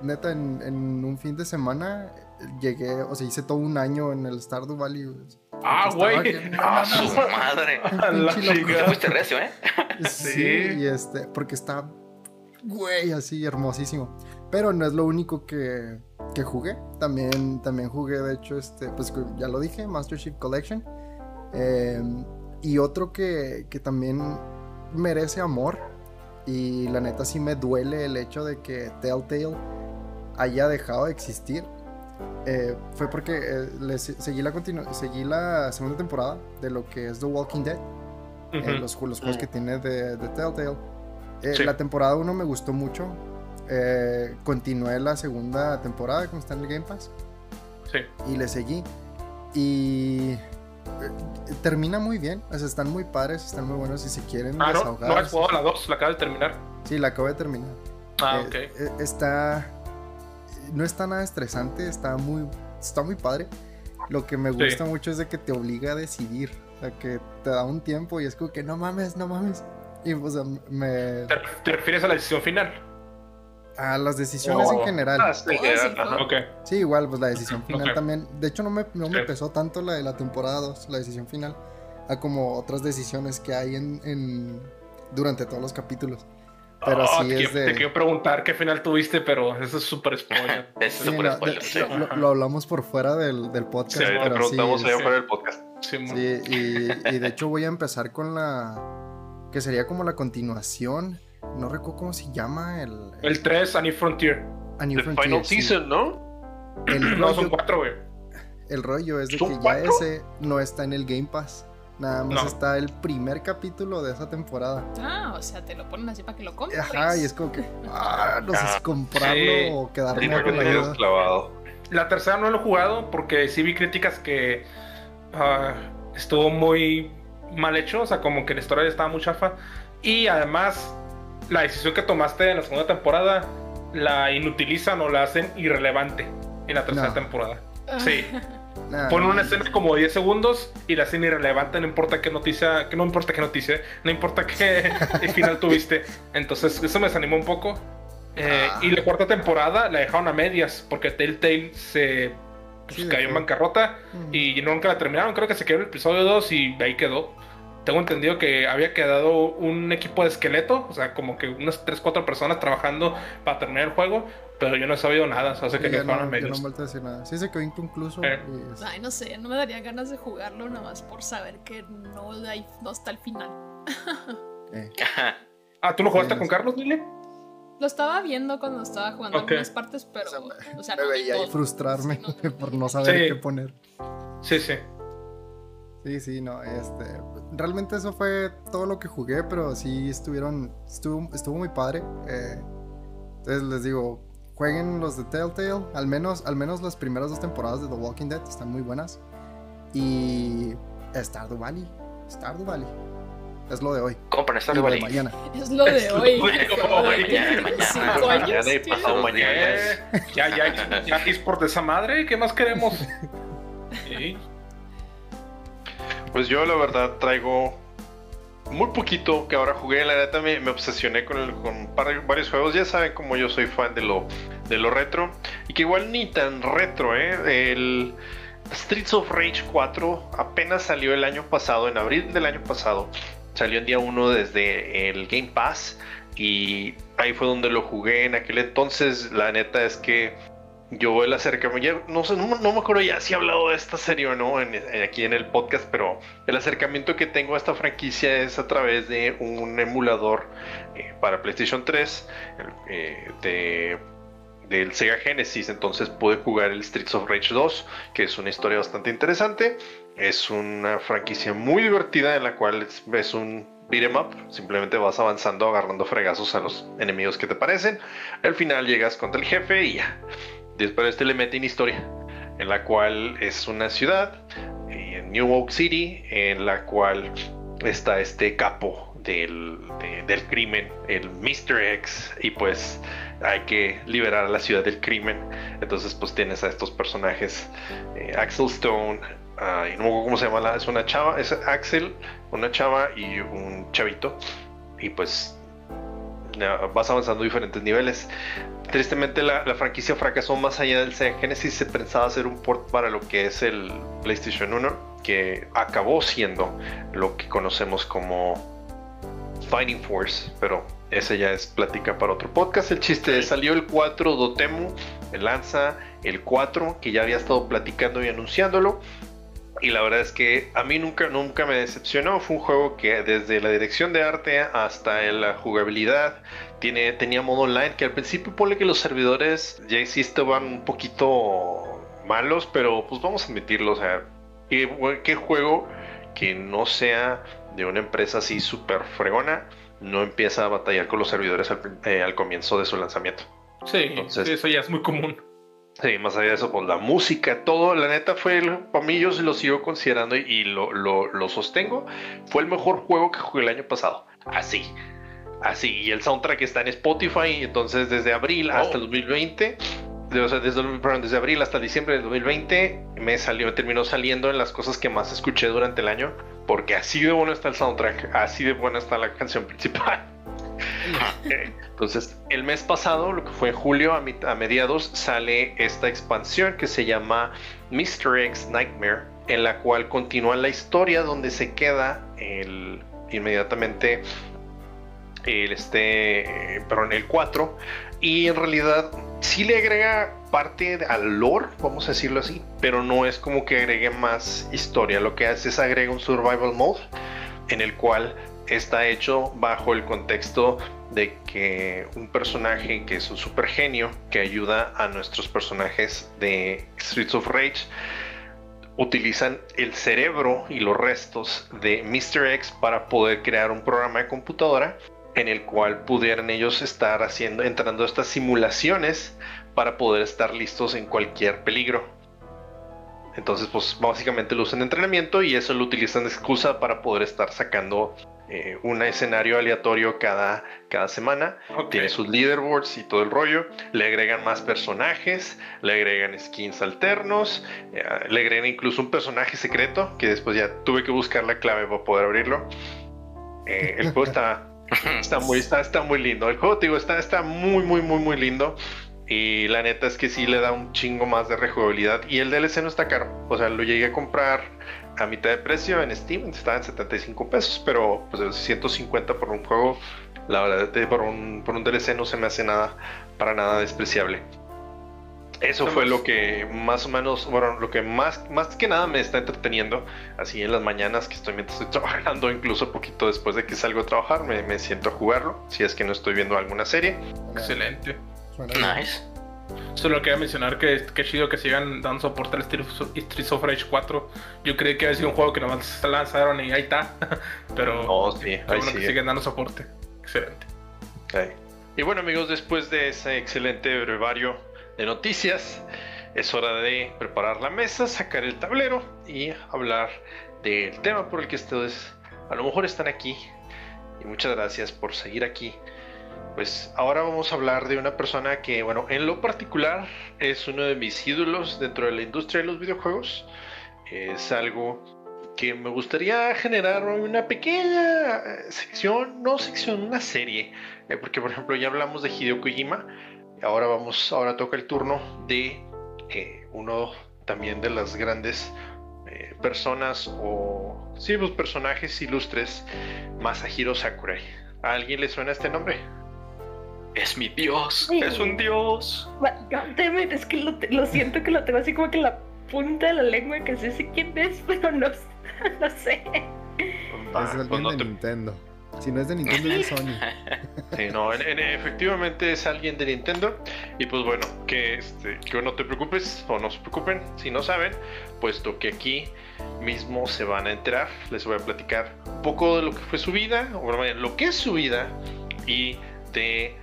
Neta, en, en, un fin de semana llegué, o sea, hice todo un año en el Stardew Valley. Ah, güey. Ah, su madre. Te fuiste recio, ¿eh? Sí, sí, y este, porque está, güey, así hermosísimo. Pero no es lo único que, que jugué. También, también jugué, de hecho, este, pues ya lo dije, Master Chief Collection. Em, y otro que, que, también merece amor. Y la neta sí me duele el hecho de que Telltale haya dejado de existir. Eh, fue porque eh, seguí, la seguí la segunda temporada de lo que es The Walking Dead. Eh, los, juegos que tiene de, de Telltale. La temporada 1 me gustó mucho eh, continué la segunda temporada como está en el Game Pass. Sí. Y le seguí. Y eh, termina muy bien. O sea, están muy padres, están muy buenos. Y si quieren ah, No, no has jugado la 2, la acabo de terminar. Sí, la acabo de terminar. Ah, eh, ok. Eh, está. No está nada estresante, está muy, está muy padre. Lo que me gusta mucho es de que te obliga a decidir. O sea, que te da un tiempo y es como que no mames, no mames. Y o sea, me. ¿Te refieres a la decisión final? A las decisiones en general. Ah, sí, igual, pues la decisión final también. De hecho, no me, no me pesó tanto la de la temporada 2, la decisión final, a como otras decisiones que hay en, en durante todos los capítulos. Pero oh, sí es de... Te quiero preguntar qué final tuviste, pero eso es súper spoiler. es súper spoiler, lo, hablamos por fuera del, del podcast. Sí, pero preguntamos allá fuera del podcast. Sí, y, y de hecho voy a empezar con la... que sería como la continuación no recuerdo cómo se llama el. El 3, Annie Frontier. Annie Frontier. Final Season, ¿no? El no, son 4, güey. El rollo es de que ya ese no está en el Game Pass. Nada más está el primer capítulo de esa temporada. Ah, o sea, te lo ponen así para que lo compres. Ajá, y es como que, ah, no sé si ah, comprarlo o quedarme con la clavado. La tercera no lo he jugado porque sí vi críticas que uh, estuvo muy mal hecho, o sea, como que la historia estaba muy chafa. Y además la decisión que tomaste en la segunda temporada la inutilizan o la hacen irrelevante en la tercera temporada. Sí. Ponen una escena como 10 segundos y la hacen irrelevante, no importa qué noticia, que no importa qué noticia, no importa qué final tuviste. Entonces, eso me desanimó un poco. Eh, ah. Y la cuarta temporada la dejaron a medias porque Telltale se pues, cayó en bancarrota y nunca la terminaron. Creo que se quedó en el episodio 2 y ahí quedó tengo entendido que había quedado un equipo de esqueleto, o sea, como que unas 3, 4 personas trabajando para terminar el juego, Pero yo no he sabido nada, o sea, que no, a medios. no he a decir nada. Sí se quedó inconcluso. Eh. Ay, no sé, no me daría ganas de jugarlo nada más por saber que no, hay, no está al final. eh. ah, ¿tú lo jugaste con Carlos, Lili? Lo estaba viendo cuando estaba jugando okay. algunas partes, pero. O sea, me veía ahí frustrarme por no saber qué poner. Sí, sí. Sí, sí, no, este. Realmente eso fue todo lo que jugué, pero sí estuvieron. Estuvo, estuvo muy padre. Eh, entonces les digo, jueguen los de Telltale. Al menos, al menos las primeras dos temporadas de The Walking Dead están muy buenas. Y. Stardew Valley. Stardew Valley. Es lo de hoy. Compren Stardew Valley. mañana. Es lo de hoy. mañana, mañana. y pasado mañana. Ya, ya, ya, eSport de esa madre. ¿Qué más queremos? Pues yo, la verdad, traigo muy poquito que ahora jugué. La neta me, obsesioné con, con varios juegos. Ya saben como yo soy fan de lo, de lo retro. Y que igual ni tan retro, ¿eh? El Streets of Rage 4 apenas salió el año pasado, en abril del año pasado. Salió en día 1 desde el Game Pass. Y ahí fue donde lo jugué en aquel entonces. La neta es que yo el acercamiento, no sé, no, me acuerdo ya si he hablado de esta serie o no aquí en el podcast, pero el acercamiento que tengo a esta franquicia es a través de un emulador eh, para PlayStation 3 eh, de, del Sega Genesis. Entonces pude jugar el Streets of Rage 2, que es una historia bastante interesante. Es una franquicia muy divertida en la cual ves un beat em up, simplemente vas avanzando agarrando fregazos a los enemigos que te parecen. Al final llegas contra el jefe y ya Después este le meten historia, en la cual es una ciudad, en New Oak City, en la cual está este capo del, del, crimen, el Mr. X, y pues hay que liberar a la ciudad del crimen. Entonces pues tienes a estos personajes, eh, Axel Stone, y no cómo se llama, es una chava, es Axel, una chava y un chavito. Y pues vas avanzando diferentes niveles. Tristemente la, franquicia fracasó más allá del Sega Genesis. Se pensaba hacer un port para lo que es el PlayStation 1, que acabó siendo lo que conocemos como Fighting Force, pero ese ya es plática para otro podcast. El chiste es, salió el 4 Dotemu, el lanza el 4, que ya había estado platicando y anunciándolo. Y la verdad es que a mí nunca, nunca me decepcionó. Fue un juego que desde la dirección de arte hasta la jugabilidad tiene, tenía modo online que al principio pone que los servidores ya estaban un poquito malos, pero pues vamos a admitirlo. O sea, ¿qué, juego que no sea de una empresa así súper fregona no empieza a batallar con los servidores al, eh, comienzo de su lanzamiento? Sí, eso ya es muy común. Sí, más allá de eso, pues la música, todo, la neta fue, para mí yo lo sigo considerando y, lo, lo, sostengo, fue el mejor juego que jugué el año pasado. Así, así. Y el soundtrack está en Spotify, entonces desde abril hasta el 2020, o sea, desde, desde abril hasta diciembre del 2020, me salió, terminó saliendo en las cosas que más escuché durante el año, porque así de bueno está el soundtrack, así de buena está la canción principal. Entonces, el mes pasado, lo que fue en julio a, mediados, sale esta expansión que se llama Mr. X Nightmare, en la cual continúa la historia donde se queda el, inmediatamente el este, en el 4 y en realidad sí le agrega parte al lore, vamos a decirlo así, pero no es como que agregue más historia, lo que hace es agrega un survival mode en el cual está hecho bajo el contexto de que un personaje que es un super genio que ayuda a nuestros personajes de Streets of Rage utilizan el cerebro y los restos de Mr. X para poder crear un programa de computadora en el cual pudieran ellos estar haciendo entrando a estas simulaciones para poder estar listos en cualquier peligro. Entonces, pues básicamente lo usan de entrenamiento y eso lo utilizan de excusa para poder estar sacando eh, un escenario aleatorio cada, cada semana. Tiene sus leaderboards y todo el rollo. Le agregan más personajes, le agregan skins alternos, eh, le agregan incluso un personaje secreto que después ya tuve que buscar la clave para poder abrirlo. Eh, el juego está, está, muy, está, está muy lindo. El juego, te digo, está, está muy, muy, muy, muy lindo. Y la neta es que sí le da un chingo más de rejugabilidad. Y el DLC no está caro. O sea, lo llegué a comprar a mitad de precio en Steam. Estaba en 75 pesos. Pero pues 150 por un juego. La verdad, por un, por un DLC no se me hace nada, para nada despreciable. Eso fue lo que más o menos, bueno, lo que más, más que nada me está entreteniendo, así en las mañanas que estoy mientras estoy trabajando, incluso poquito después de que salgo a trabajar, me, siento a jugarlo, si es que no estoy viendo alguna serie. Excelente. Nice. Solo quería mencionar que, que chido que sigan dando soporte al Streets of Rage 4. Yo creí que había sido un juego que nomás se lanzaron y ahí está. Pero oh, sí, ahí que siguen dando soporte. Excelente. Y bueno amigos, después de ese excelente brevario de noticias, es hora de preparar la mesa, sacar el tablero y hablar del tema por el que ustedes a lo mejor están aquí. Y muchas gracias por seguir aquí. Pues ahora vamos a hablar de una persona que, bueno, en lo particular es uno de mis ídolos dentro de la industria de los videojuegos. Es algo que me gustaría generar una pequeña sección, no sección, una serie. Eh, porque, por ejemplo, ya hablamos de Hideo Kojima Ahora vamos, ahora toca el turno de eh, uno también de las grandes eh, personas o sí, los personajes ilustres, Masahiro Sakurai. ¿A alguien le suena este nombre? Es mi dios, es un dios. es que lo, siento que lo tengo así como que la punta de la lengua que sé, quién es, pero no, no sé. es el de Nintendo. Si no es de Nintendo, es de Sony. Sí, no, efectivamente es alguien de Nintendo. Y pues bueno, que, este, que no te preocupes o no se preocupen si no saben, puesto que aquí mismo se van a enterar. Les voy a platicar un poco de lo que fue su vida, o lo que es su vida y de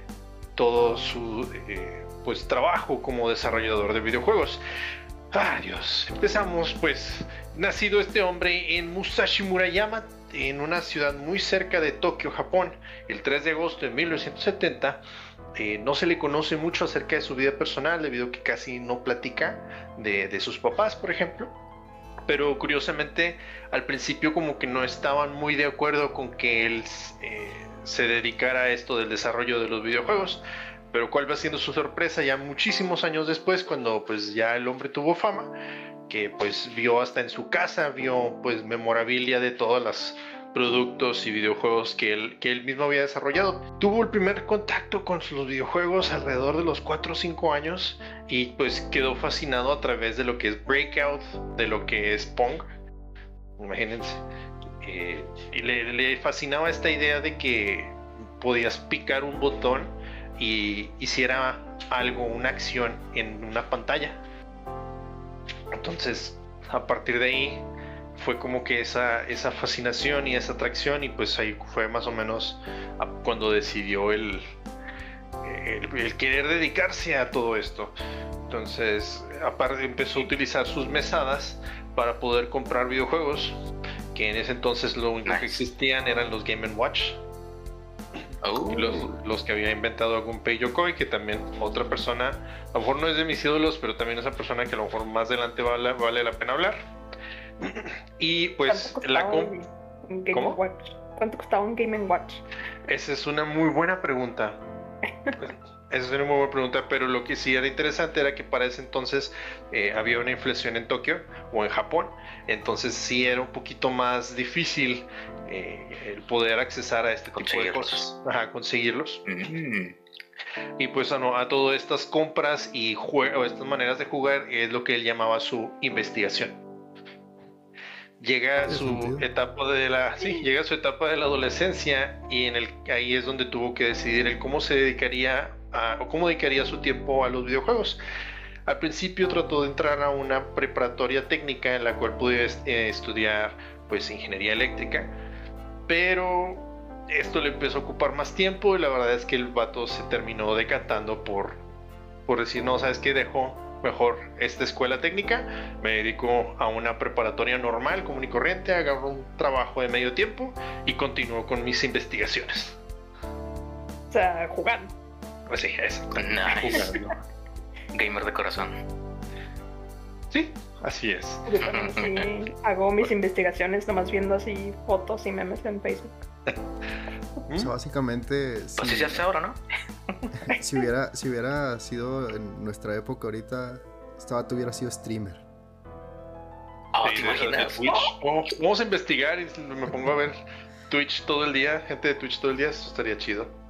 todo su eh, pues trabajo como desarrollador de videojuegos. Adiós. Empezamos pues. Nacido este hombre en Musashi Murayama, en una ciudad muy cerca de Tokio, Japón, el 3 de agosto de 1970. Eh, no se le conoce mucho acerca de su vida personal debido a que casi no platica de, sus papás, por ejemplo. Pero curiosamente al principio como que no estaban muy de acuerdo con que él eh, se dedicara a esto del desarrollo de los videojuegos. Pero cuál va siendo su sorpresa ya muchísimos años después cuando pues ya el hombre tuvo fama que pues vio hasta en su casa, vio pues memorabilia de todos los productos y videojuegos que él, que él mismo había desarrollado. Tuvo el primer contacto con los videojuegos alrededor de los 4 o 5 años y pues quedó fascinado a través de lo que es Breakout, de lo que es Pong. Imagínense. Eh, le, fascinaba esta idea de que podías picar un botón y hiciera algo, una acción en una pantalla. Entonces, a partir de ahí fue como que esa, fascinación y esa atracción y pues ahí fue más o menos cuando decidió el, querer dedicarse a todo esto. Entonces, empezó a utilizar sus mesadas para poder comprar videojuegos, que en ese entonces lo único que existían eran los Game Watch. Oh. los, que había inventado algún Yokoi, que también otra persona, a lo mejor no es de mis ídolos, pero también esa persona que a lo mejor más adelante vale, vale la pena hablar. y pues la ¿Cómo? ¿Cuánto costaba un Game Watch? Esa es una muy buena pregunta. Esa es una muy buena pregunta, pero lo que sí era interesante era que para ese entonces eh, había una inflación en Tokio o en Japón, entonces sí era un poquito más difícil eh, el poder accesar a este tipo de cosas, Ajá, conseguirlos. Mm. Y pues a, a todas estas compras y juego, estas maneras de jugar es lo que él llamaba su investigación. Llega su etapa de la, sí, llega su etapa de la adolescencia y en el ahí es donde tuvo que decidir el cómo se dedicaría o cómo dedicaría su tiempo a los videojuegos. Al principio trató de entrar a una preparatoria técnica en la cual pudiera eh, estudiar pues ingeniería eléctrica, pero esto le empezó a ocupar más tiempo y la verdad es que el vato se terminó decantando por, por decir, no, sabes qué, dejo mejor esta escuela técnica, me dedico a una preparatoria normal, común y corriente, agarro un trabajo de medio tiempo y continúo con mis investigaciones. O sea, jugando. Pues sí, es. Nice. Gamer de corazón. Sí, así es. Yo también sí hago mis investigaciones nomás viendo así fotos y memes en Facebook. O sea, básicamente. Pues sí se hace ahora, ¿no? si, hubiera, si hubiera sido en nuestra época ahorita, estaba hubiera sido streamer. Oh, vamos a investigar y me pongo a ver Twitch todo el día, gente de Twitch todo el día, eso estaría chido.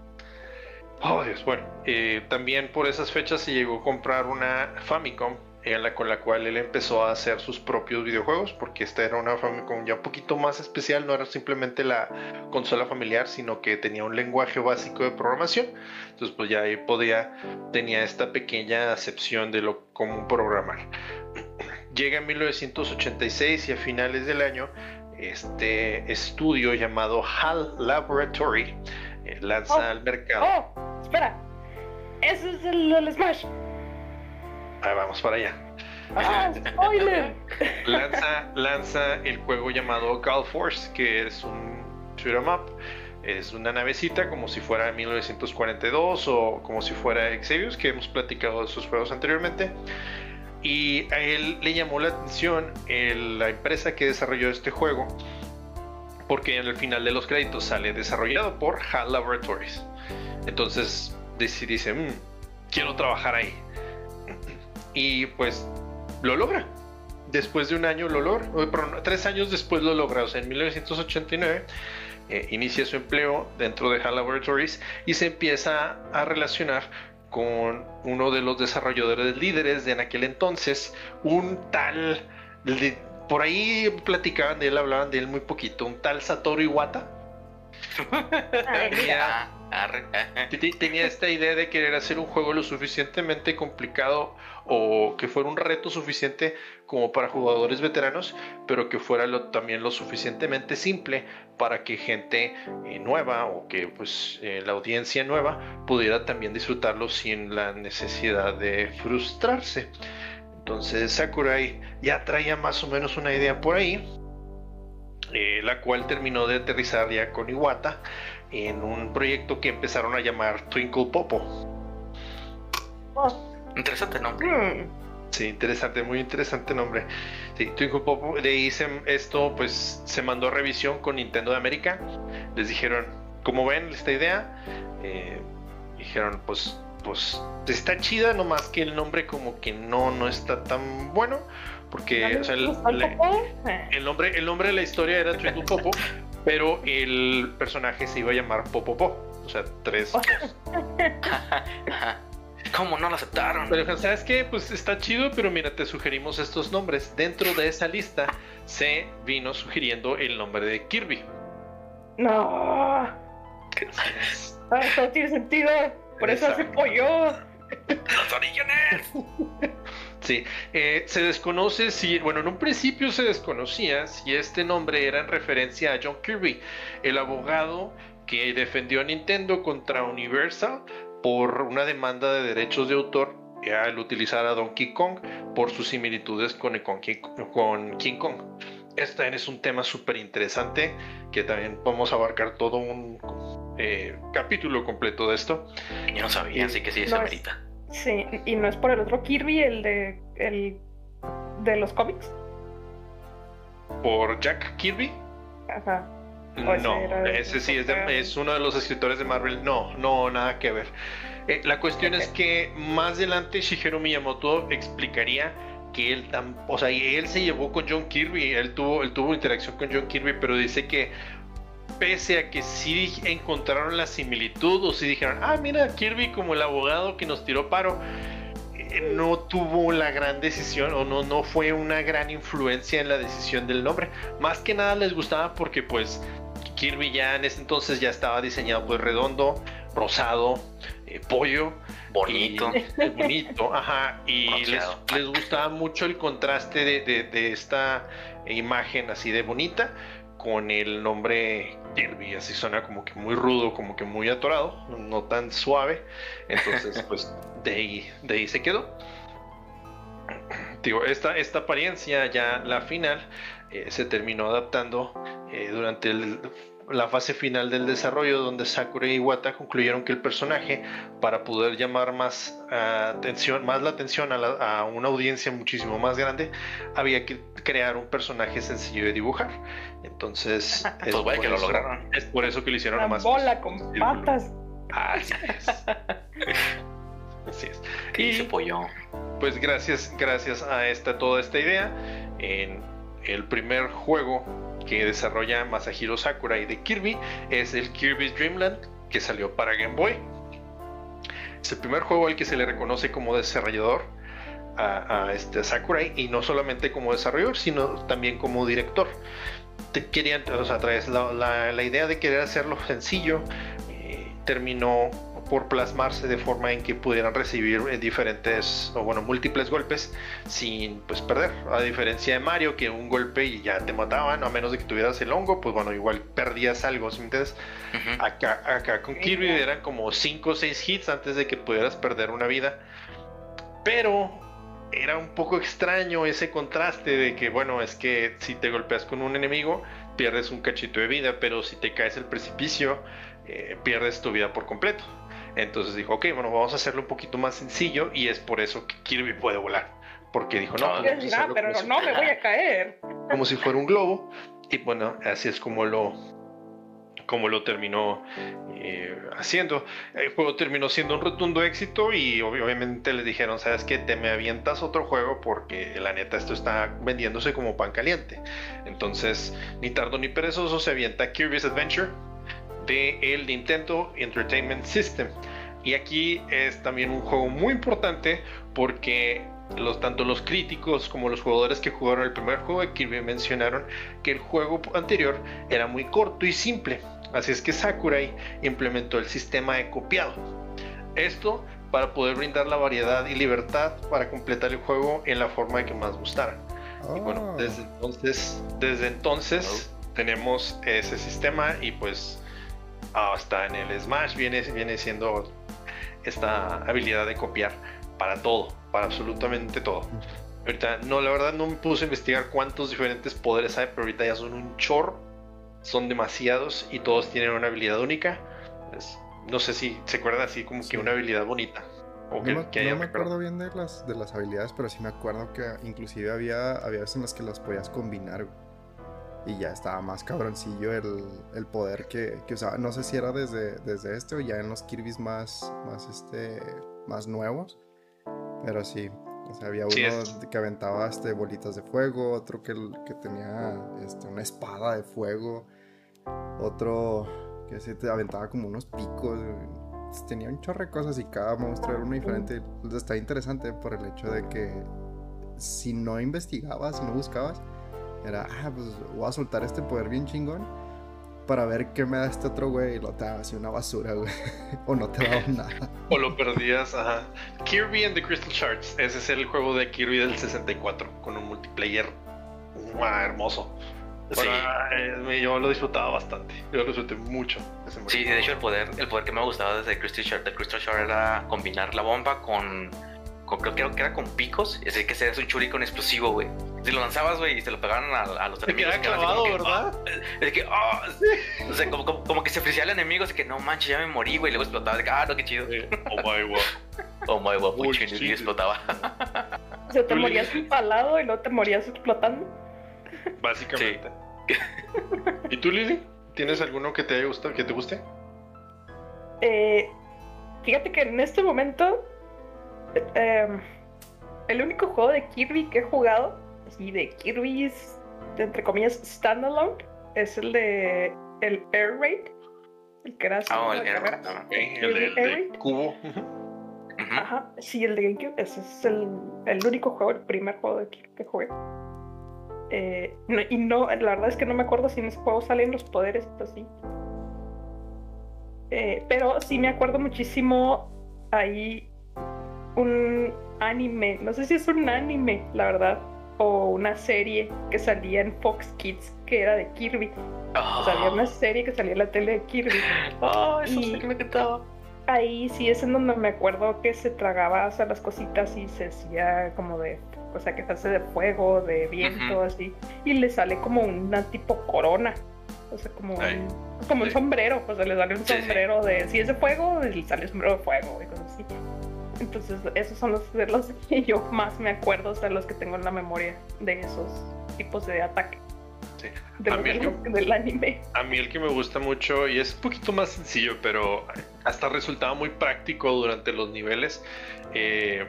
Oh, Dios, bueno, eh, también por esas fechas se llegó a comprar una Famicom la, con la cual él empezó a hacer sus propios videojuegos, porque esta era una Famicom ya un poquito más especial, no era simplemente la consola familiar, sino que tenía un lenguaje básico de programación. Entonces, pues ya ahí podía, tenía esta pequeña acepción de lo como programar. Llega en 1986 y a finales del año, este estudio llamado HAL Laboratory eh, lanza oh, al mercado. Oh, espera, eso es el Smash. Ahí vamos para allá. Ah, lanza, lanza el juego llamado Call Force, que es un shoot 'em up. Es una navecita como si fuera 1942 o como si fuera Exevius, que hemos platicado de sus juegos anteriormente. Y a él le llamó la atención la empresa que desarrolló este juego, porque en el final de los créditos sale desarrollado por HAL Laboratories. Entonces dice, mm, quiero trabajar ahí. Y pues lo logra. Después de un año lo logra, tres años después lo logra, o sea, en 1989 eh, inicia su empleo dentro de HAL Laboratories y se empieza a relacionar con uno de los desarrolladores líderes de en aquel entonces, un tal, por ahí platicaban de él, hablaban de él muy poquito, un tal Satoru Iwata. tenía esta idea de querer hacer un juego lo suficientemente complicado o que fuera un reto suficiente como para jugadores veteranos, pero que fuera también lo suficientemente simple para que gente eh, nueva o que pues eh, la audiencia nueva pudiera también disfrutarlo sin la necesidad de frustrarse. Entonces Sakurai ya traía más o menos una idea por ahí, eh, la cual terminó de aterrizar ya con Iwata en un proyecto que empezaron a llamar Twinkle Popo. Oh. Interesante nombre. Mm. Sí, interesante, muy interesante nombre. Sí, Twinkle Pop, de ahí esto pues se mandó a revisión con Nintendo de América. Les dijeron, ¿cómo ven esta idea? Eh, dijeron, pues, pues está chida, nomás que el nombre como que no, no está tan bueno. Porque el, nombre, el nombre de la historia era Twinkle Popo, pero el personaje se iba a llamar Popopo. O sea, tres. ¿Cómo no lo aceptaron? Pero, ¿sabes qué? Pues está chido, pero mira, te sugerimos estos nombres. Dentro de esa lista se vino sugiriendo el nombre de Kirby. No. ¿Qué ah, eso tiene sentido. Por eso hace pollo. Los orígenes. Sí, eh, se desconoce si, bueno, en un principio se desconocía si este nombre era en referencia a John Kirby, el abogado que defendió a Nintendo contra Universal por una demanda de derechos de autor al utilizar a Donkey Kong por sus similitudes con, con King Kong. Este es un tema súper interesante que también a abarcar todo un eh, capítulo completo de esto. Yo no sabía, así que sí, se amerita. Sí, y no es por el otro Kirby, el de, el de los cómics. ¿Por Jack Kirby? Ajá. No, ese sí es, es, uno de los escritores de Marvel. No, no, nada que ver. Eh, la cuestión es que más adelante Shigeru Miyamoto explicaría que él, o sea, él se llevó con John Kirby, él tuvo, él tuvo interacción con John Kirby, pero dice que pese a que sí encontraron la similitud o sí dijeron, ah, mira, Kirby como el abogado que nos tiró paro, eh, no tuvo la gran decisión o no, no fue una gran influencia en la decisión del nombre. Más que nada les gustaba porque pues Kirby ya en ese entonces ya estaba diseñado pues redondo, rosado, eh, pollo. Bonito. Y, bonito, ajá. Y les, les, gustaba mucho el contraste de, de, esta imagen así de bonita con el nombre Kirby. Así suena como que muy rudo, como que muy atorado, no tan suave. Entonces, pues de ahí, de ahí se quedó. Digo, esta, esta apariencia ya la final eh, se terminó adaptando eh, durante la fase final del desarrollo donde Sakura y Iwata concluyeron que el personaje para poder llamar más atención más la atención a, una audiencia muchísimo más grande había que crear un personaje sencillo de dibujar entonces pues es, por que eso, lo lograron es por eso que lo hicieron una más bola con patas Así es. Así es. Y se apoyó. Pues gracias, gracias a esta, toda esta idea, en el primer juego que desarrolla Masahiro Sakurai de Kirby es el Kirby's Dreamland que salió para Game Boy. Es el primer juego al que se le reconoce como desarrollador a, este Sakurai y no solamente como desarrollador, sino también como director. Querían, o sea, la, la, idea de querer hacerlo sencillo eh, terminó por plasmarse de forma en que pudieran recibir eh, diferentes o bueno múltiples golpes sin pues perder. A diferencia de Mario que un golpe y ya te mataban a menos de que tuvieras el hongo pues bueno igual perdías algo entonces acá acá con Kirby eran como 5 o 6 hits antes de que pudieras perder una vida. Pero era un poco extraño ese contraste de que bueno es que si te golpeas con un enemigo pierdes un cachito de vida pero si te caes el precipicio eh, pierdes tu vida por completo entonces dijo, ok, bueno, vamos a hacerlo un poquito más sencillo y es por eso que Kirby puede volar. Porque dijo, no, pues, pero no, me voy a caer. Como si fuera un globo. Y bueno, así es como lo, como lo terminó eh, haciendo. El juego terminó siendo un rotundo éxito y obviamente le dijeron, ¿sabes qué? Te me avientas otro juego porque la neta esto está vendiéndose como pan caliente. Entonces, ni tardo ni perezoso se avienta Kirby's Adventure de el Nintendo Entertainment System. Y aquí es también un juego muy importante porque los, tanto los críticos como los jugadores que jugaron el primer juego de Kirby mencionaron que el juego anterior era muy corto y simple. Así es que Sakurai implementó el sistema de copiado. Esto para poder brindar la variedad y libertad para completar el juego en la forma que más gustara. Y bueno, ah. desde entonces, desde entonces tenemos ese sistema y pues hasta en el Smash viene, viene siendo esta habilidad de copiar para todo, para absolutamente todo. Ahorita, no, la verdad no me puse a investigar cuántos diferentes poderes hay, pero ahorita ya son un chorro, son demasiados y todos tienen una habilidad única. no sé si se acuerdan así como que una habilidad bonita. O no, me, me acuerdo bien de las, de las habilidades, pero sí me acuerdo que inclusive había, había veces en las que las podías combinar y ya estaba más cabroncillo el, el poder que, que, usaba. No sé si era desde, desde este o ya en los Kirby's más, más, este, más nuevos. Pero sí. O sea, había uno que aventaba este, bolitas de fuego, otro que, que tenía este, una espada de fuego, otro que se te aventaba como unos picos. Tenía un chorro de cosas y cada monstruo era uno diferente. Está interesante por el hecho de que si no investigabas, no buscabas, era, ah, pues voy a soltar este poder bien chingón para ver qué me da este otro güey y lo te da así una basura, güey. o no te da nada. o lo perdías, ajá. Kirby and the Crystal Shards. Ese es el juego de Kirby del 64 con un multiplayer hermoso. Sí. Eh, yo lo disfrutaba bastante. Yo lo disfruté mucho. Sí, de hecho el poder, el poder que me gustaba desde Crystal Shard, de Crystal Shard era combinar la bomba con creo, que era con picos, es decir, que seas un churicón explosivo, güey. Si lo lanzabas, güey, y se lo pegaron a, los enemigos. Que clavado, ¿verdad? Ah, es que, oh, o sea, como, como, que se ofrecía al enemigo, así que no manches, ya me morí, güey, y luego explotaba, de que, ah, no, qué chido. Oh my god. Oh my god, muy chido, y explotaba. O sea, te morías empalado y luego te morías explotando. Básicamente. ¿Y tú, Lili? ¿Tienes alguno que te gusta, que te guste? Eh, fíjate que en este momento Em, el único juego de Kirby que he jugado, y de Kirby's, entre comillas, standalone, es el de el Air Raid. El que era oh, el, el, el, cubo. Ajá, sí, el de GameCube. Ese es el, el único juego, el primer juego de Kirby que jugué. Eh, y no, la verdad es que no me acuerdo si en ese juego salen los poderes así. Eh, pero sí me acuerdo muchísimo ahí un anime, no sé si es un anime, la verdad, o una serie que salía en Fox Kids que era de Kirby. O sea, había una serie que salía en la tele de Kirby. Oh, eso sí que me encantaba. Ahí sí es en donde me acuerdo que se tragaba o las cositas y se hacía como de, o sea, que se hace de fuego, de viento, así. Y le sale como una tipo corona. O sea, como, un, como un sombrero. O sea, le sale un sombrero de, si es de fuego, le sale un sombrero de fuego y cosas así. Entonces, esos son los de los que yo más me acuerdo, o sea, los que tengo en la memoria de esos tipos de ataque. a mí el que, del anime. A mí el que me gusta mucho y es un poquito más sencillo, pero hasta resultaba muy práctico durante los niveles. Eh,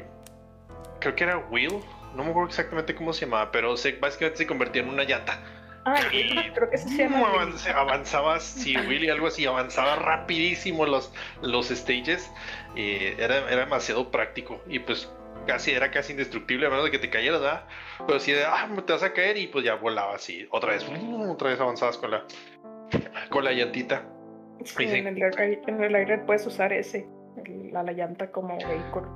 creo que era Will, no me acuerdo exactamente cómo se llamaba, pero se, básicamente se convertía en una llanta. Ah, creo que se llama. avanzabas, sí, Willy, algo así, avanzaba rapidísimo los, los stages. y era, era demasiado práctico. Y pues casi era casi indestructible a menos de que te cayeras, ¿verdad? Pero si de, ah, te vas a caer y pues ya volabas y otra vez, otra vez avanzabas con la con la llantita. Sí, en, el, en, el, aire puedes usar ese, la, la llanta como vehículo.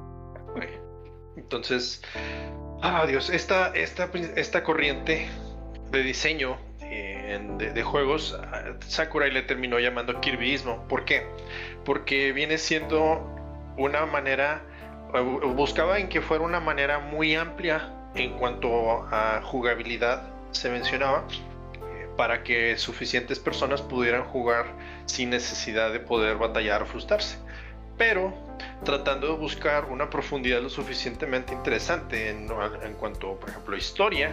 Entonces, ah, Dios, esta, esta, esta corriente de diseño eh, de, juegos, Sakurai le terminó llamando Kirbyismo. ¿Por qué? Porque viene siendo una manera buscaba en que fuera una manera muy amplia en cuanto a jugabilidad se mencionaba eh, para que suficientes personas pudieran jugar sin necesidad de poder batallar o frustrarse pero tratando de buscar una profundidad lo suficientemente interesante en, cuanto, por ejemplo, a historia,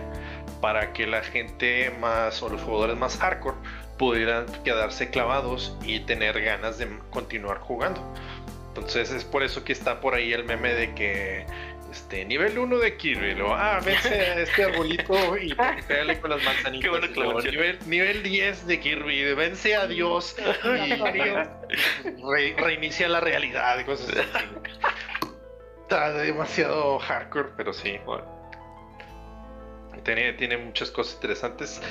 para que la gente más o los jugadores más hardcore pudieran quedarse clavados y tener ganas de continuar jugando. Entonces es por eso que está por ahí el meme de que este, nivel 1 de Kirby, lo, ah, vence a este arbolito y pégale con las manzanitas. Qué nivel, nivel 10 de Kirby, vence a Dios y reinicia la realidad y cosas así. Está demasiado hardcore, pero sí. Tiene, tiene muchas cosas interesantes.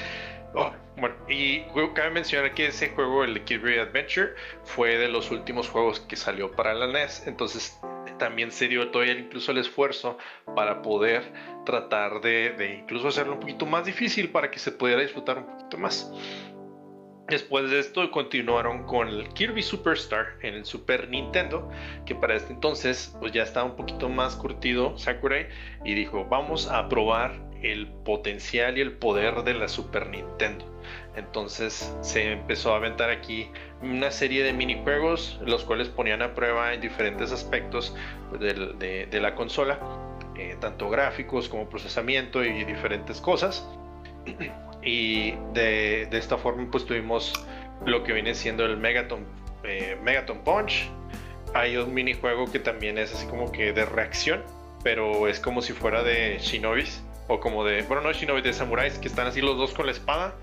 Oh, bueno, y cabe mencionar que ese juego, el Kirby Adventure, fue de los últimos juegos que salió para la NES, entonces también se dio todavía incluso el esfuerzo para poder tratar de, incluso hacerlo un poquito más difícil para que se pudiera disfrutar un poquito más. Después de esto continuaron con el Kirby Superstar en el Super Nintendo, que para este entonces pues ya estaba un poquito más curtido Sakurai y dijo, vamos a probar el potencial y el poder de la Super Nintendo. Entonces se empezó a aventar aquí una serie de minijuegos, los cuales ponían a prueba en diferentes aspectos de, la consola, eh, tanto gráficos como procesamiento y diferentes cosas. Y de, esta forma pues tuvimos lo que viene siendo el Megaton, eh, Megaton Punch. Hay un minijuego que también es así como que de reacción, pero es como si fuera de Shinobis o como de, bueno, no Shinobi, de samuráis que están así los dos con la espada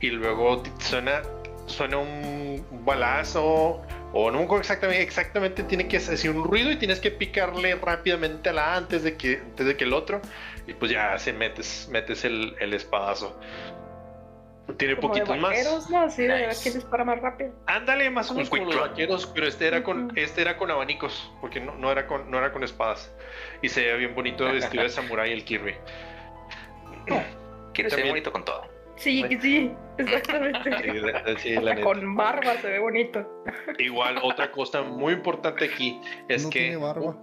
y luego suena, suena un balazo o no me exactamente, exactamente tiene que hacer un ruido y tienes que picarle rápidamente a la antes de que, antes de que el otro y pues ya se metes, metes el, el espadazo. Tiene poquitos más. ¿no? Sí, de quién dispara más rápido. Ándale, más o menos como los vaqueros, pero este era con, este era con abanicos, porque no, no, era con, no era con espadas. Y se veía bien bonito vestido de samurái el Kirby. Quiere ser bonito con todo. Sí, sí, exactamente. con barba se ve bonito. Igual, otra cosa muy importante aquí es que. Tiene barba.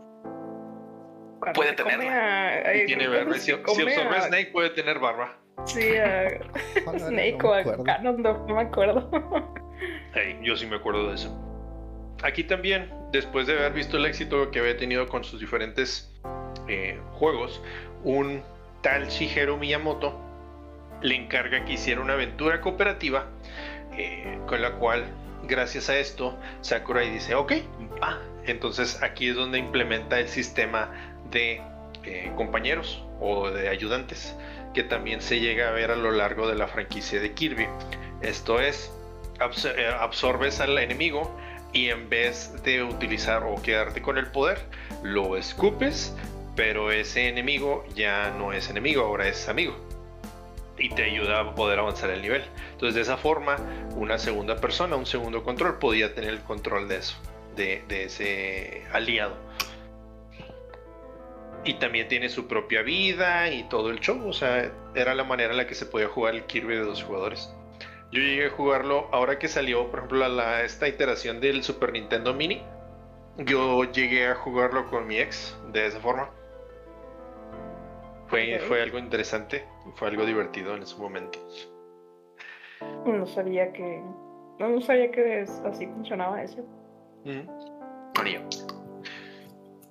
puede tener. tiene barba. Si, observa Snake, puede tener barba. Sí, uh, Snake o no, no, me acuerdo. yo sí me acuerdo de eso. Aquí también, después de haber visto el éxito que había tenido con sus diferentes eh, juegos, un tal Shigeru Miyamoto le encarga que hiciera una aventura cooperativa eh, con la cual, gracias a esto, Sakurai dice, ok, va. Entonces aquí es donde implementa el sistema de eh, compañeros o de ayudantes que también se llega a ver a lo largo de la franquicia de Kirby. Esto es, eh, absorbes al enemigo y en vez de utilizar o quedarte con el poder, lo escupes, pero ese enemigo ya no es enemigo, ahora es amigo. Y te ayuda a poder avanzar el nivel. Entonces de esa forma, una segunda persona, un segundo control, podía tener el control de eso, de, ese aliado. Y también tiene su propia vida y todo el show. O sea, era la manera en la que se podía jugar el Kirby de dos jugadores. Yo llegué a jugarlo ahora que salió, por ejemplo, la, esta iteración del Super Nintendo Mini. Yo llegué a jugarlo con mi ex de esa forma. Fue, algo interesante, fue algo divertido en ese momento. No sabía que. No, sabía que así funcionaba eso.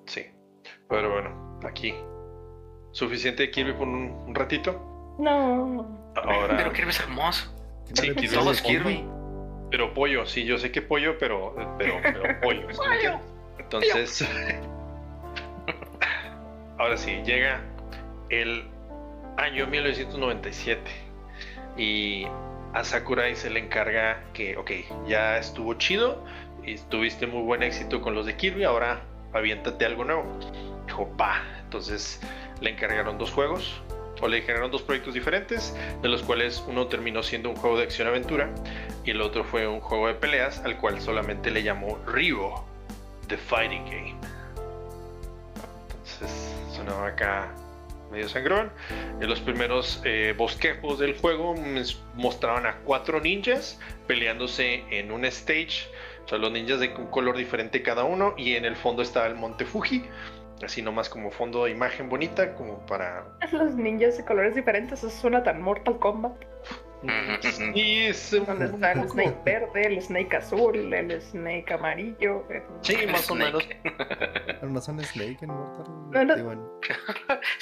Sí. Pero bueno, aquí. ¿Suficiente Kirby por un, ratito? No. Ahora... Pero Kirby es hermoso. Sí, todos Kirby. Pero pollo, sí, yo sé que pollo, pero, pero, pero pollo. Entonces, ahora sí, llega el año 1997 y a Sakurai se le encarga que, ok, ya estuvo chido y tuviste muy buen éxito con los de Kirby, ahora aviéntate algo nuevo. Dijo, va, entonces le encargaron dos juegos, o le encargaron dos proyectos diferentes, de los cuales uno terminó siendo un juego de acción-aventura y el otro fue un juego de peleas, al cual solamente le llamó Ryo, The Fighting Game. Entonces sonaba acá medio sangrón. En los primeros eh, bosquejos del juego mostraban a cuatro ninjas peleándose en un stage. O sea, los ninjas de un color diferente cada uno. Y en el fondo estaba el monte Fuji. Así nomás como fondo de imagen bonita, como para. Los ninjas de colores diferentes, eso suena tan Mortal Kombat. Y es el Snake verde, el Snake azul, el Snake amarillo. Sí, más o menos. Pero no son Snake en Mortal.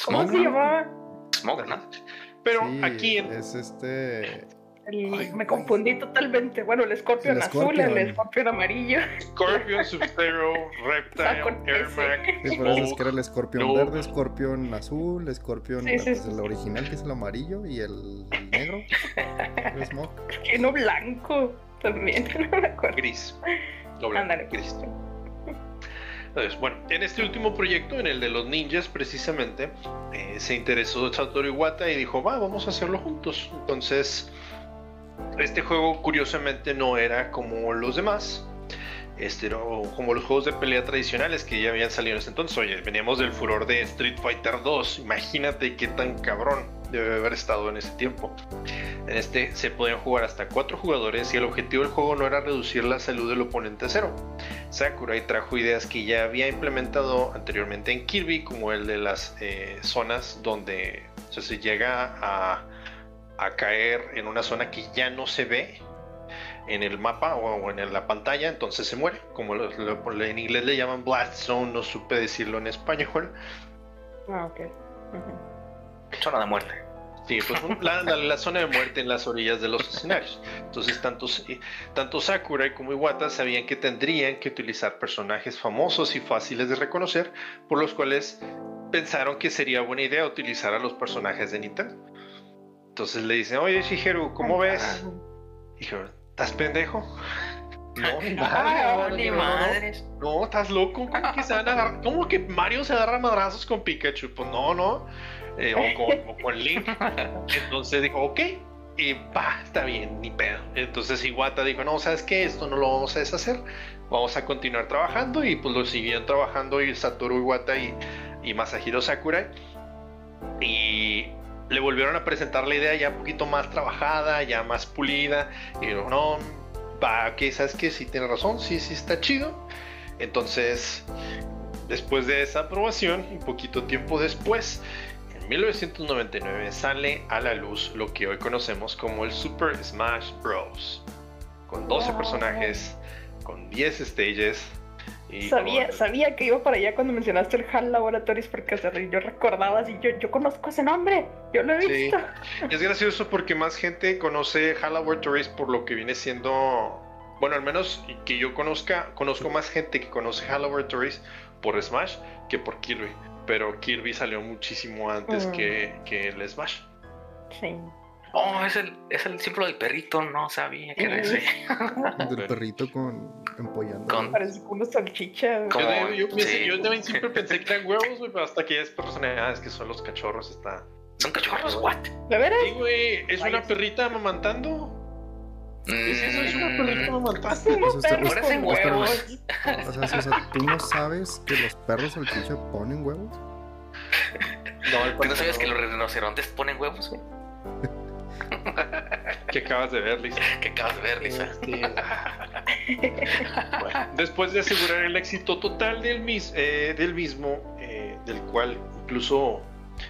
¿Cómo se llamaba? Smoke, ¿no? Pero aquí es este me confundí totalmente. Bueno, el escorpión azul, el escorpión amarillo. Scorpion, Sub-Zero, Reptile, Airmac. Sí, por eso es que era el escorpión verde, escorpión azul, escorpión, pues, el original que es el amarillo y el, negro. el smoke. Que no blanco también, no me acuerdo. Gris. Doble. Ándale. Gris. Entonces, bueno, en este último proyecto, en el de los ninjas precisamente, eh, se interesó Satoru Iwata y dijo, va, vamos a hacerlo juntos. Entonces, este juego curiosamente no era como los demás. Este era como los juegos de pelea tradicionales que ya habían salido en ese entonces. Oye, veníamos del furor de Street Fighter 2. Imagínate qué tan cabrón debe haber estado en ese tiempo. En este se podían jugar hasta cuatro jugadores y el objetivo del juego no era reducir la salud del oponente a cero. Sakurai trajo ideas que ya había implementado anteriormente en Kirby, como el de las eh, zonas donde se llega a a caer en una zona que ya no se ve en el mapa o, en la pantalla, entonces se muere. Como en inglés le llaman Blast Zone, no supe decirlo en español. Ah, ok. Zona de muerte. Sí, pues la, zona de muerte en las orillas de los escenarios. Entonces, tanto, tanto Sakurai como Iwata sabían que tendrían que utilizar personajes famosos y fáciles de reconocer, por los cuales pensaron que sería buena idea utilizar a los personajes de Nintendo. Entonces le dicen, oye Shigeru, ¿cómo ves? Dijo, ¿estás pendejo? No, ni madre, ni madres. No, estás loco. ¿Cómo que, se van a agarrar? ¿Cómo que Mario se agarra madrazos con Pikachu? Pues no, no. Eh, o, con, Link. Entonces dijo, ok. Y va, está bien, ni pedo. Entonces Iwata dijo, no, ¿sabes qué? Esto no lo vamos a deshacer. Vamos a continuar trabajando. Y pues lo siguieron trabajando y Satoru Iwata y, y Masahiro Sakurai. Y le volvieron a presentar la idea ya un poquito más trabajada, ya más pulida. Y dijo, no, va, que sabes que sí tiene razón, sí, sí está chido. Entonces, después de esa aprobación, un poquito tiempo después, en 1999 sale a la luz lo que hoy conocemos como el Super Smash Bros. Con 12 personajes, con 10 stages, sabía, sabía que iba para allá cuando mencionaste el HAL Laboratories porque yo recordaba así, yo, yo conozco ese nombre, yo lo he visto. Es gracioso porque más gente conoce HAL Laboratories por lo que viene siendo, bueno, al menos que yo conozca, conozco más gente que conoce HAL Laboratories por Smash que por Kirby, pero Kirby salió muchísimo antes mm. que, que el Smash. Sí. Oh, es el, es el símbolo del perrito, no sabía que era ese. del perrito con empollando. Con... Parece una salchicha. Yo, yo, yo, también siempre pensé que eran huevos, güey, pero hasta que es personalidades que son los cachorros, está. ¿Son cachorros? ¿What? ¿De veras? Sí, güey, es una perrita amamantando. ¿Es eso? ¿Es una perrita amamantando? Los perros con huevos. O sea, o sea, ¿tú no sabes que los perros salchicha ponen huevos? No, ¿Tú no sabes que los rinocerontes ponen huevos, güey? ¿Qué acabas de ver, Lisa? ¿Qué acabas de ver, Lisa? Este, después de asegurar el éxito total del, eh, del mismo, eh, del cual incluso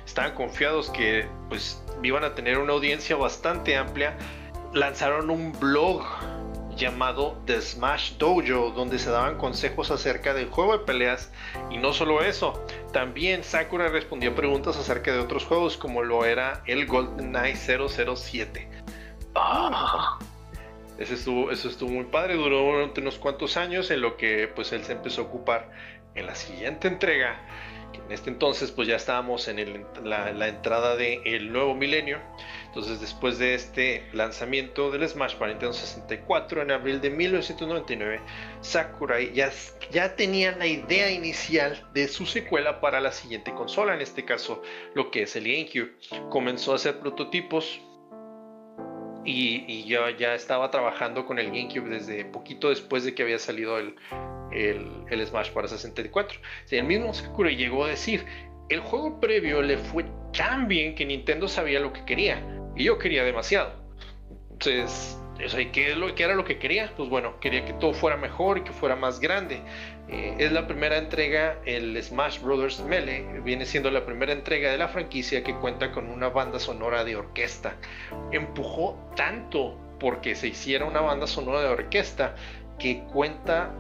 estaban confiados que pues iban a tener una audiencia bastante amplia, lanzaron un blog llamado The Smash Dojo, donde se daban consejos acerca del juego de peleas y no solo eso, También Sakura respondía preguntas acerca de otros juegos como lo era el GoldenEye 007. Ah. Ese estuvo, eso estuvo muy padre, duró unos cuantos años en lo que pues él se empezó a ocupar en la siguiente entrega, que en este entonces pues ya estábamos en la, entrada del nuevo milenio. Entonces después de este lanzamiento del Smash para Nintendo 64 en abril de 1999, Sakurai ya, ya tenía la idea inicial de su secuela para la siguiente consola, en este caso lo que es el GameCube. Comenzó a hacer prototipos y, yo ya estaba trabajando con el GameCube desde poquito después de que había salido el, el, Smash para 64. el mismo Sakurai llegó a decir, el juego previo le fue tan bien que Nintendo sabía lo que quería y yo quería demasiado. Entonces, ¿qué, lo, ¿qué era lo que quería? Pues bueno, quería que todo fuera mejor y que fuera más grande. Eh, es la primera entrega, el Smash Brothers Melee viene siendo la primera entrega de la franquicia que cuenta con una banda sonora de orquesta. Empujó tanto porque se hiciera una banda sonora de orquesta que cuenta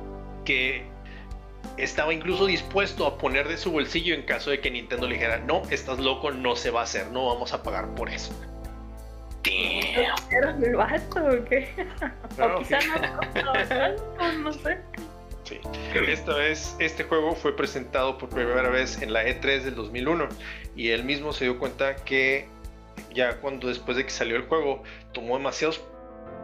que estaba incluso dispuesto a poner de su bolsillo en caso de que Nintendo le dijera, no, estás loco, no se va a hacer, no vamos a pagar por eso. ¿Era el vato o qué? o quizá no, no sé. Esta vez, este juego fue presentado por primera vez en la E3 del 2001 y él mismo se dio cuenta que ya cuando después de que salió el juego tomó demasiados,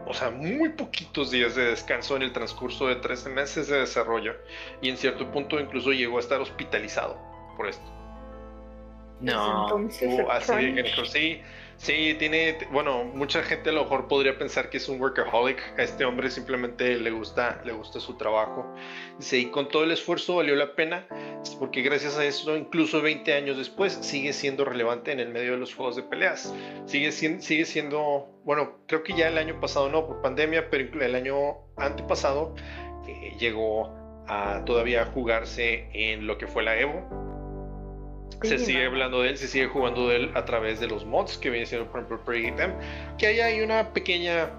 o sea, muy poquitos días de descanso en el transcurso de 13 meses de desarrollo y en cierto punto incluso llegó a estar hospitalizado por esto. No. Entonces, así sí, Sí, tiene, bueno, mucha gente a lo mejor podría pensar que es un workaholic. A este hombre simplemente le gusta, le gusta su trabajo. Dice, y con todo el esfuerzo valió la pena, porque gracias a eso, incluso 20 años después, sigue siendo relevante en el medio de los juegos de peleas. Sigue, sigue siendo, bueno, creo que ya el año pasado no, por pandemia, pero el año antepasado eh, llegó a todavía jugarse en lo que fue la Evo se sigue hablando de él, se sigue jugando de él a través de los mods que viene siendo, por ejemplo, Pregame. Que ahí hay una pequeña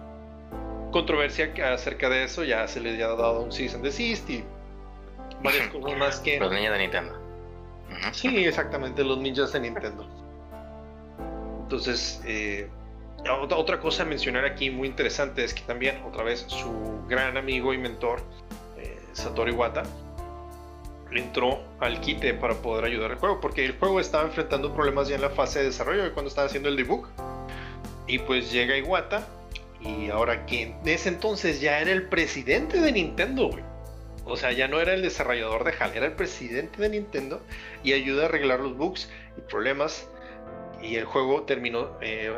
controversia acerca de eso. Ya se le ha dado un season desist y varias cosas más que. Los niños de Nintendo. Sí, exactamente, los ninjas de Nintendo. Entonces, eh, otra cosa a mencionar aquí muy interesante es que también, otra vez, su gran amigo y mentor, eh, Satoru Iwata, entró al quite para poder ayudar al juego, porque el juego estaba enfrentando problemas ya en la fase de desarrollo, cuando estaba haciendo el debug. Y pues llega Iwata, y ahora que en ese entonces ya era el presidente de Nintendo, O sea, ya no era el desarrollador de HAL, era el presidente de Nintendo y ayuda a arreglar los bugs y problemas. Y el juego terminó, eh,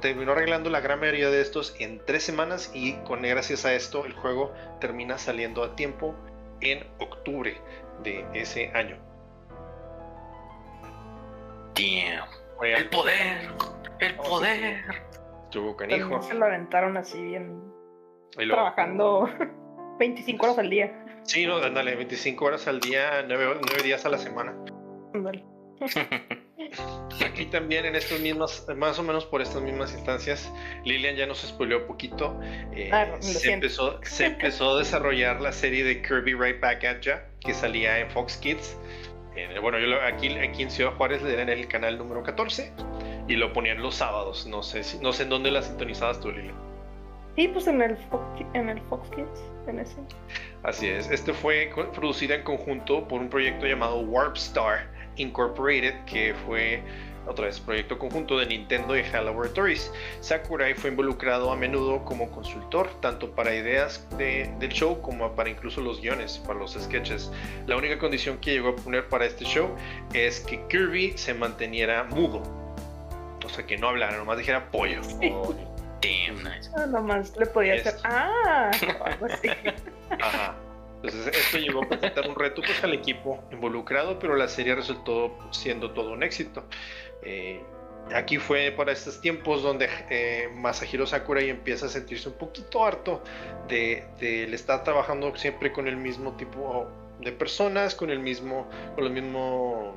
terminó arreglando la gran mayoría de estos en tres semanas y con gracias a esto el juego termina saliendo a tiempo en octubre de ese año. Damn. El poder. El poder. Estuvo canijo. Se lo aventaron así bien. Trabajando 25 horas al día. Sí, no, dale, 25 horas al día, 9, días a la semana. Aquí también en estas mismas, más o menos por estas mismas instancias, Lilian ya nos spoileó un poquito. Eh, ah, se, empezó, se empezó a desarrollar la serie de Kirby Right Back at Ya, que salía en Fox Kids. bueno, yo aquí, aquí en Ciudad Juárez le en el canal número 14 y lo ponían los sábados. No sé, si, no sé en dónde la sintonizabas tú, Lilian. Sí, pues en el, Fox, en el Fox Kids, en ese. Así es. Este fue producida en conjunto por un proyecto llamado Warp Star Incorporated, que fue otra vez proyecto conjunto de Nintendo y HAL Laboratories. Sakurai fue involucrado a menudo como consultor, tanto para ideas del show como para incluso los guiones, para los sketches. La única condición que llegó a poner para este show es que Kirby se manteniera mudo. O sea, que no hablara, nomás dijera pollo. Oh, damn, nice. Ah, nomás le podía hacer, ah, algo así. Ajá. Entonces esto llegó a presentar un reto pues, al equipo involucrado, pero la serie resultó siendo todo un éxito. Eh, aquí fue para estos tiempos donde eh, Masahiro Sakurai empieza a sentirse un poquito harto de, estar trabajando siempre con el mismo tipo de personas, con el mismo, con los mismos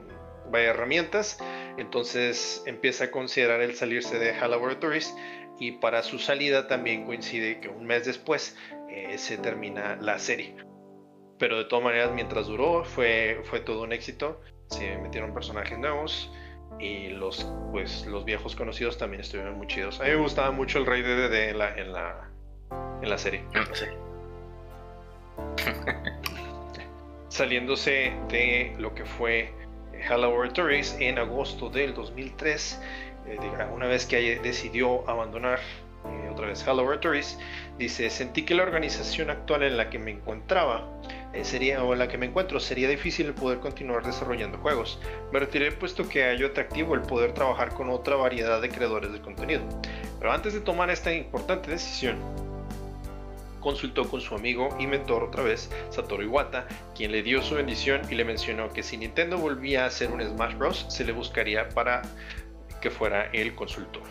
herramientas. Entonces empieza a considerar el salirse de HAL Laboratories y para su salida también coincide que un mes después eh, se termina la serie pero de todas maneras mientras duró fue, fue todo un éxito. se metieron personajes nuevos y los pues los viejos conocidos también estuvieron muy chidos. A mí me gustaba mucho el Rey de en la en la en la serie. Saliéndose de lo que fue Hello Laboratories en agosto del 2003, eh, una vez que decidió abandonar eh, otra vez Hello Laboratories, dice, sentí que la organización actual en la que me encontraba sería, o en la que me encuentro sería difícil el poder continuar desarrollando juegos. Me retiré puesto que hallo atractivo el poder trabajar con otra variedad de creadores de contenido. Pero antes de tomar esta importante decisión, consultó con su amigo y mentor otra vez, Satoru Iwata, quien le dio su bendición y le mencionó que si Nintendo volvía a hacer un Smash Bros, se le buscaría para que fuera el consultor.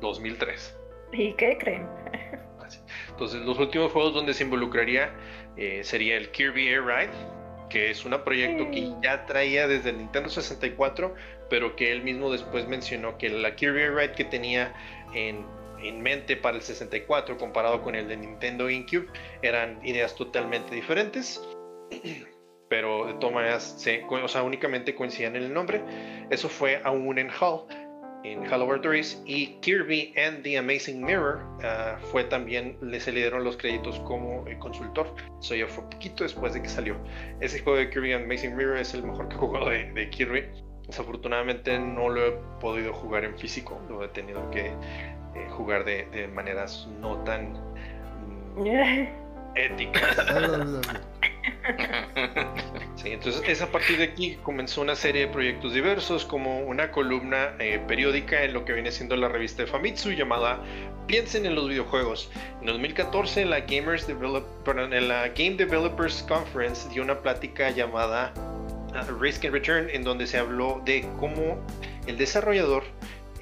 2003. ¿Y qué creen? Entonces, los últimos juegos donde se involucraría eh, sería el Kirby Air Ride, que es un proyecto que ya traía desde el Nintendo 64, pero que él mismo después mencionó que la Kirby Air Ride que tenía en, mente para el 64 comparado con el de Nintendo GameCube eran ideas totalmente diferentes. Pero de todas maneras, o sea, únicamente coincidían en el nombre. Eso fue aún en Hall en Hello y Kirby and the Amazing Mirror ah, fue también, le se le dieron los créditos como eh, consultor. Eso ya fue poquito después de que salió. Ese juego de Kirby and Amazing Mirror es el mejor que he jugado de, Kirby. Desafortunadamente no lo he podido jugar en físico, lo he tenido que eh, jugar de, maneras no tan mm, éticas. Sí, entonces es a partir de aquí comenzó una serie de proyectos diversos como una columna eh, periódica en lo que viene siendo la revista de Famitsu llamada Piensen en los videojuegos. En 2014 en la, en la Game Developers Conference dio una plática llamada uh, Risk and Return en donde se habló de cómo el desarrollador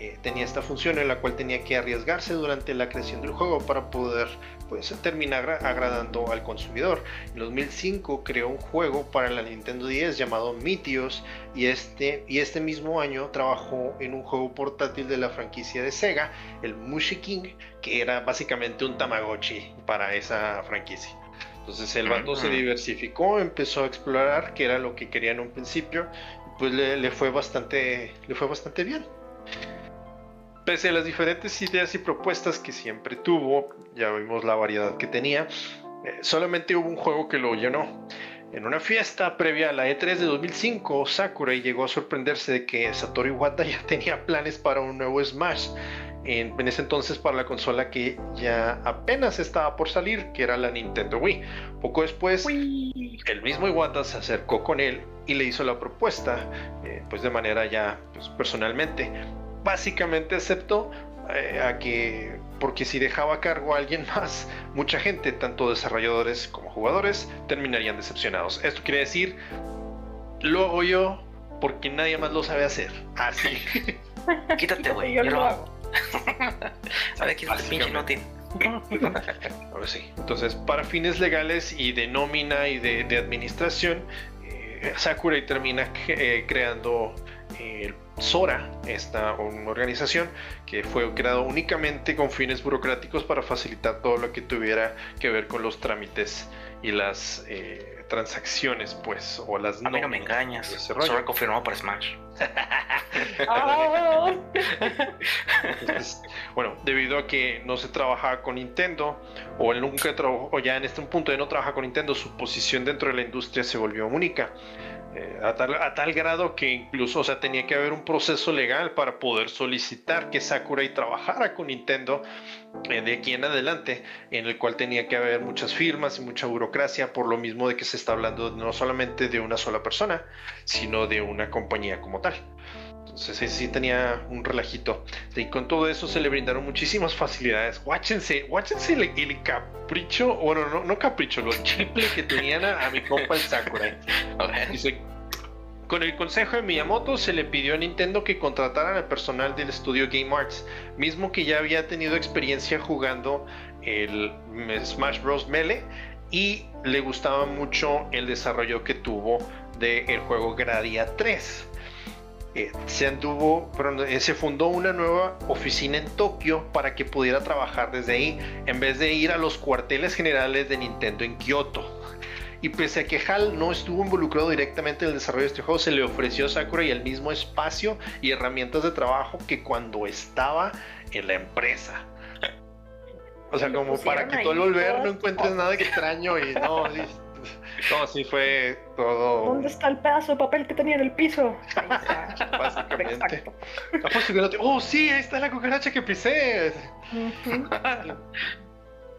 eh, tenía esta función en la cual tenía que arriesgarse durante la creación del juego para poder pues termina agradando al consumidor. En 2005 creó un juego para la Nintendo 10 llamado Mitios y este, y este mismo año trabajó en un juego portátil de la franquicia de Sega, el Mushi King, que era básicamente un Tamagotchi para esa franquicia. Entonces el bando se diversificó, empezó a explorar qué era lo que quería en un principio, pues le, fue bastante, le fue bastante bien. Pese a las diferentes ideas y propuestas que siempre tuvo, ya vimos la variedad que tenía, eh, solamente hubo un juego que lo llenó. En una fiesta previa a la E3 de 2005, Sakurai llegó a sorprenderse de que Satoru Iwata ya tenía planes para un nuevo Smash. En, ese entonces para la consola que ya apenas estaba por salir, que era la Nintendo Wii. Poco después, el mismo Iwata se acercó con él y le hizo la propuesta, eh, pues de manera ya pues, personalmente básicamente aceptó eh, a que, porque si dejaba a cargo a alguien más, mucha gente, tanto desarrolladores como jugadores, terminarían decepcionados. Esto quiere decir, lo hago yo porque nadie más lo sabe hacer. Así. Quítate, güey. Yo, lo hago. ¿Sabes qué es pinche notín? Ahora sí. Entonces, para fines legales y de nómina y de, administración, eh, Sakurai termina eh, creando el Sora, esta una organización que fue creada únicamente con fines burocráticos para facilitar todo lo que tuviera que ver con los trámites y las eh, transacciones, pues, o las no. me engañas. Sora confirmó para Smash. Bueno, debido a que no se trabajaba con Nintendo, o él nunca trabajó, o ya en este punto de no trabajar con Nintendo, su posición dentro de la industria se volvió única. Eh, a, tal, grado que incluso, o sea, tenía que haber un proceso legal para poder solicitar que Sakurai trabajara con Nintendo eh, de aquí en adelante, en el cual tenía que haber muchas firmas y mucha burocracia, por lo mismo de que se está hablando no solamente de una sola persona, sino de una compañía como tal. Entonces sí, tenía un relajito. Y con todo eso se le brindaron muchísimas facilidades. Guáchense, guáchense el, capricho, bueno, no, no capricho, los chiples que tenían a, mi compa el Sakurai. con el consejo de Miyamoto se le pidió a Nintendo que contrataran al personal del estudio Game Arts, mismo que ya había tenido experiencia jugando el Smash Bros. Melee y le gustaba mucho el desarrollo que tuvo del juego Gradia 3. Eh, se eh, se fundó una nueva oficina en Tokio para que pudiera trabajar desde ahí, en vez de ir a los cuarteles generales de Nintendo en Kioto. Y pese a que HAL no estuvo involucrado directamente en el desarrollo de este juego, se le ofreció a Sakurai el mismo espacio y herramientas de trabajo que cuando estaba en la empresa. O sea, como para que tú al volver no encuentres nada extraño y no, no, sí fue todo. ¿Dónde está el pedazo de papel que tenía en el piso? Básicamente. Oh, sí, ahí está la cucaracha que pisé.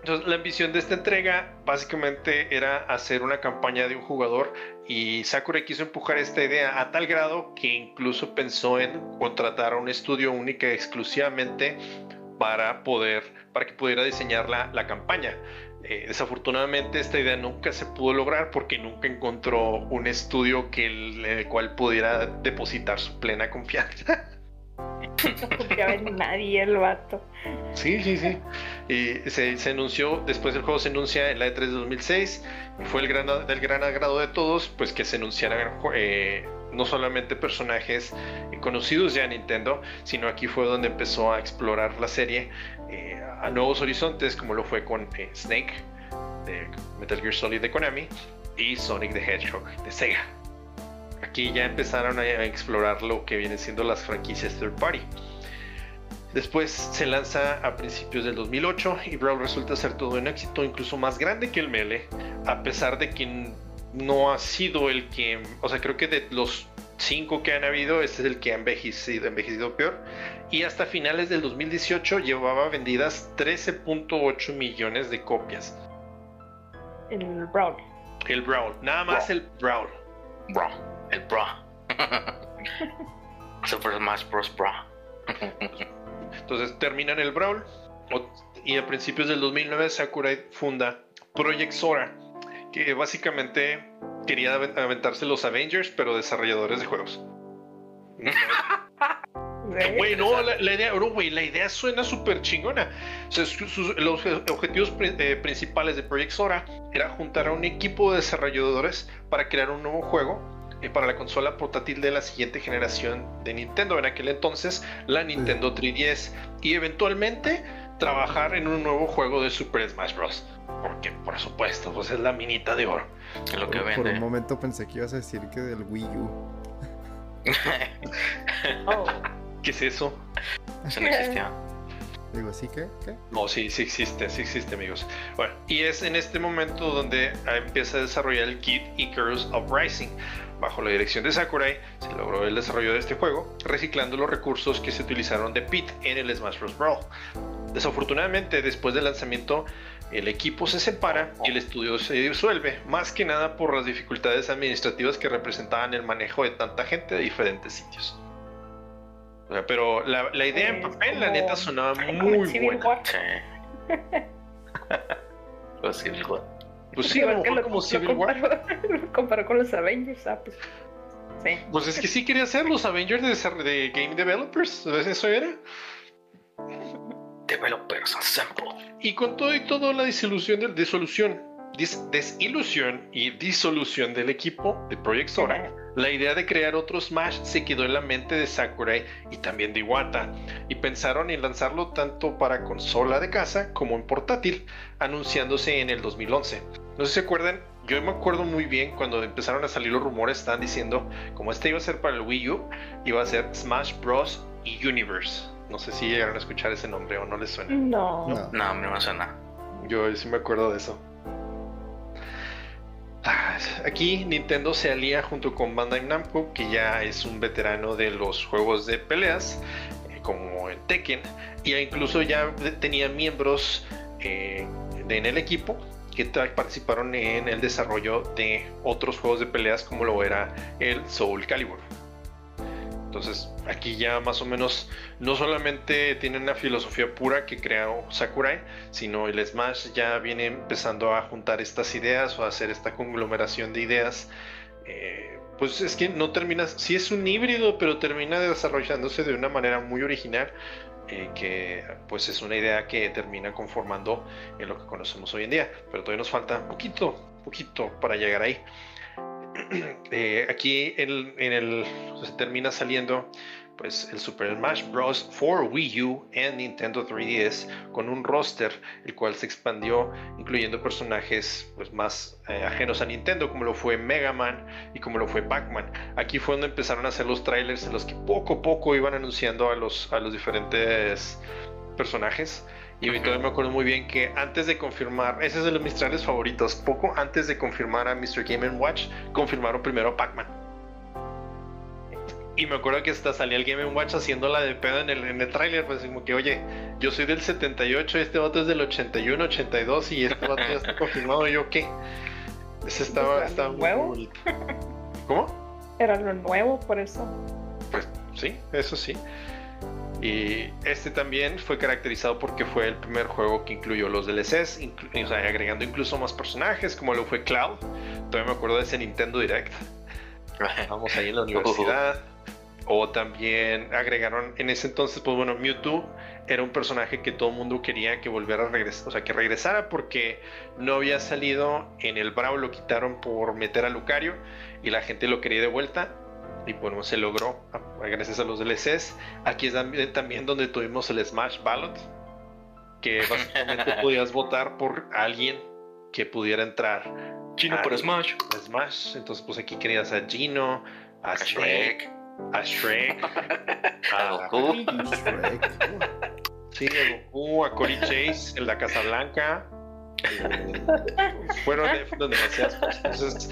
Entonces, la ambición de esta entrega básicamente era hacer una campaña de un jugador y Sakurai quiso empujar esta idea a tal grado que incluso pensó en contratar a un estudio única exclusivamente para poder para que pudiera diseñar la, la campaña. Eh, desafortunadamente esta idea nunca se pudo lograr porque nunca encontró un estudio que el, cual pudiera depositar su plena confianza. No confiaba en nadie el vato. Sí, sí, sí. Y se, se, anunció, después del juego se anuncia en la E3 de 2006 y fue el gran, del gran agrado de todos, pues que se anunciaran eh, no solamente personajes conocidos ya en Nintendo, sino aquí fue donde empezó a explorar la serie eh, a nuevos horizontes, como lo fue con eh, Snake de Metal Gear Solid de Konami y Sonic the Hedgehog de Sega. Aquí ya empezaron a explorar lo que vienen siendo las franquicias third party. Después se lanza a principios del 2008 y Brawl resulta ser todo un éxito, incluso más grande que el Melee, a pesar de que no ha sido el que, o sea, creo que de los cinco que han habido, este es el que ha envejecido, envejecido peor. Y hasta finales del 2018 llevaba vendidas 13.8 millones de copias. El Brawl. El Brawl, nada más el Brawl. Brawl, el Brawl. Super Smash Bros. Brawl. Entonces terminan el Brawl y a principios del 2009 Sakurai funda Project Sora, que básicamente quería aventarse los Avengers, pero desarrolladores de juegos. Güey, no, la, idea, la idea suena súper chingona. los objetivos eh, principales de Project Sora era juntar a un equipo de desarrolladores para crear un nuevo juego eh, para la consola portátil de la siguiente generación de Nintendo, en aquel entonces la Nintendo 3DS, y eventualmente trabajar en un nuevo juego de Super Smash Bros. Porque, por supuesto, pues es la minita de oro. lo que por, por un momento pensé que ibas a decir que del Wii U. oh. ¿Qué es eso? Eso no existía. Digo, ¿sí qué? ¿Qué? No, sí, sí existe, sí existe, amigos. Bueno, y es en este momento donde empieza a desarrollar el kit Icarus Uprising. Bajo la dirección de Sakurai, se logró el desarrollo de este juego, reciclando los recursos que se utilizaron de Pit en el Smash Bros. Brawl. Desafortunadamente, después del lanzamiento, el equipo se separa y el estudio se disuelve, más que nada por las dificultades administrativas que representaban el manejo de tanta gente de diferentes sitios. Pero la, idea en papel, la neta, sonaba muy buena. Pues sí, a lo mejor como Civil War. Comparó con los Avengers, ah, pues. Sí. Pues es que sí quería hacer los Avengers de, Game Developers. ¿Eso era? Developers Assemble. Y con todo y todo la disolución de disolución, desilusión y disolución del equipo de Project Sora, la idea de crear otro Smash se quedó en la mente de Sakurai y también de Iwata, y pensaron en lanzarlo tanto para consola de casa como en portátil, anunciándose en el 2011. No sé si se acuerdan, yo me acuerdo muy bien cuando empezaron a salir los rumores, estaban diciendo como este iba a ser para el Wii U, iba a ser Smash Bros. y Universe. No sé si llegaron a escuchar ese nombre o no les suena. No. No, no, no me suena. Yo sí me acuerdo de eso. Aquí Nintendo se alía junto con Bandai Namco, que ya es un veterano de los juegos de peleas, eh, como el Tekken, y incluso ya tenía miembros eh, en el equipo que participaron en el desarrollo de otros juegos de peleas como lo era el Soul Calibur. Entonces aquí ya más o menos no solamente tiene una filosofía pura que creó Sakurai, sino el Smash ya viene empezando a juntar estas ideas o a hacer esta conglomeración de ideas. Eh, pues es que no termina, sí es un híbrido, pero termina desarrollándose de una manera muy original, eh, que pues es una idea que termina conformando en lo que conocemos hoy en día. Pero todavía nos falta poquito, poquito para llegar ahí. Eh, aquí en, el, se termina saliendo pues el Super Smash Bros. for Wii U and Nintendo 3DS con un roster el cual se expandió incluyendo personajes pues más eh, ajenos a Nintendo como lo fue Mega Man y como lo fue Pac-Man. Aquí fue donde empezaron a hacer los trailers en los que poco a poco iban anunciando a los, a los diferentes personajes. Y todavía me acuerdo muy bien que antes de confirmar, ese es de los mis trailers favoritos, poco antes de confirmar a Mr. Game Watch, confirmaron primero a Pac-Man. Y me acuerdo que hasta salía el Game Watch haciéndola de pedo en el, en el tráiler, pues como que, oye, yo soy del 78, este vato es del 81, 82 y este vato ya está confirmado, ¿yo qué? Ese estaba, estaba nuevo. ¿Cómo? Era lo nuevo, por eso. Pues sí, eso sí. Y este también fue caracterizado porque fue el primer juego que incluyó los DLCs, o sea, agregando incluso más personajes, como lo fue Cloud. Todavía me acuerdo de ese Nintendo Direct. Vamos ahí en la universidad. O también agregaron en ese entonces, pues bueno, Mewtwo era un personaje que todo el mundo quería que volviera a regresar, o sea, que regresara porque no había salido en el Brawl, lo quitaron por meter a Lucario y la gente lo quería de vuelta. Y bueno, se logró gracias a los DLCs. Aquí es también donde tuvimos el Smash Ballot, que básicamente podías votar por alguien que pudiera entrar. Gino por Smash. Smash. Entonces, pues aquí querías a Gino, a, Shrek a Shrek, a, Goku, sí, a Goku, a Cory Chase, en la Casa Blanca. Eh, fueron, demasiadas cosas.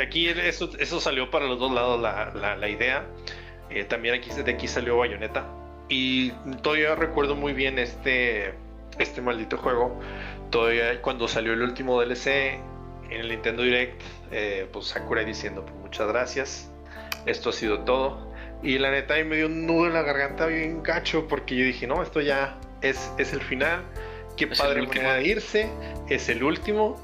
aquí eso, eso salió para los dos lados la, la, idea. Eh, también aquí, de aquí salió Bayonetta. Y todavía recuerdo muy bien este, este maldito juego. Todavía cuando salió el último DLC en el Nintendo Direct, eh, pues Sakurai diciendo pues, muchas gracias esto ha sido todo. Y la neta, ahí me dio un nudo en la garganta bien gacho porque yo dije, no, esto ya es, es el final. Qué padre manera de irse. Es el último.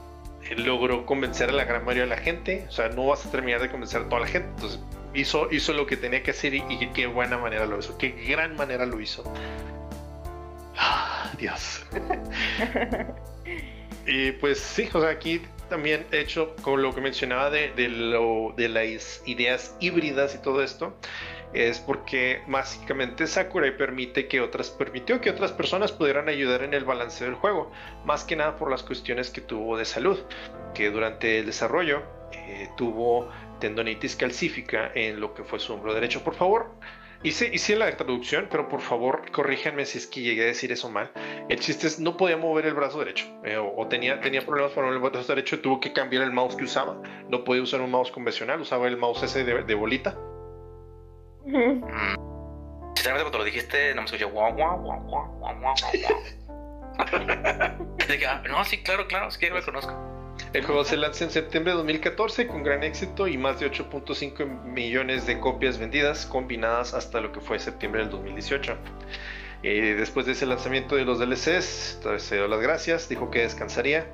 Logró convencer a la gran mayoría de la gente. O sea, no vas a terminar de convencer a toda la gente. Entonces, hizo, hizo lo que tenía que hacer y, qué buena manera lo hizo. Qué gran manera lo hizo. Ah, Dios. y pues sí, o sea, aquí también hecho con lo que mencionaba de, lo, de las ideas híbridas y todo esto es porque básicamente Sakurai permite que otras permitió que otras personas pudieran ayudar en el balance del juego, más que nada por las cuestiones que tuvo de salud, que durante el desarrollo eh, tuvo tendonitis calcífica en lo que fue su hombro derecho. Por favor, Hice, hice la traducción, pero por favor corríjanme si es que llegué a decir eso mal. El chiste es no podía mover el brazo derecho eh, o, tenía, tenía problemas para mover el brazo derecho y tuvo que cambiar el mouse que usaba. No podía usar un mouse convencional, usaba el mouse ese de, bolita. Sinceramente cuando lo dijiste no me escuché guau guau guau guau guau guau No, sí, claro, claro, es que yo lo conozco. El juego se lanza en septiembre de 2014 con gran éxito y más de 8.5 millones de copias vendidas combinadas hasta lo que fue septiembre del 2018. Eh, después de ese lanzamiento de los DLCs, se dio las gracias, dijo que descansaría,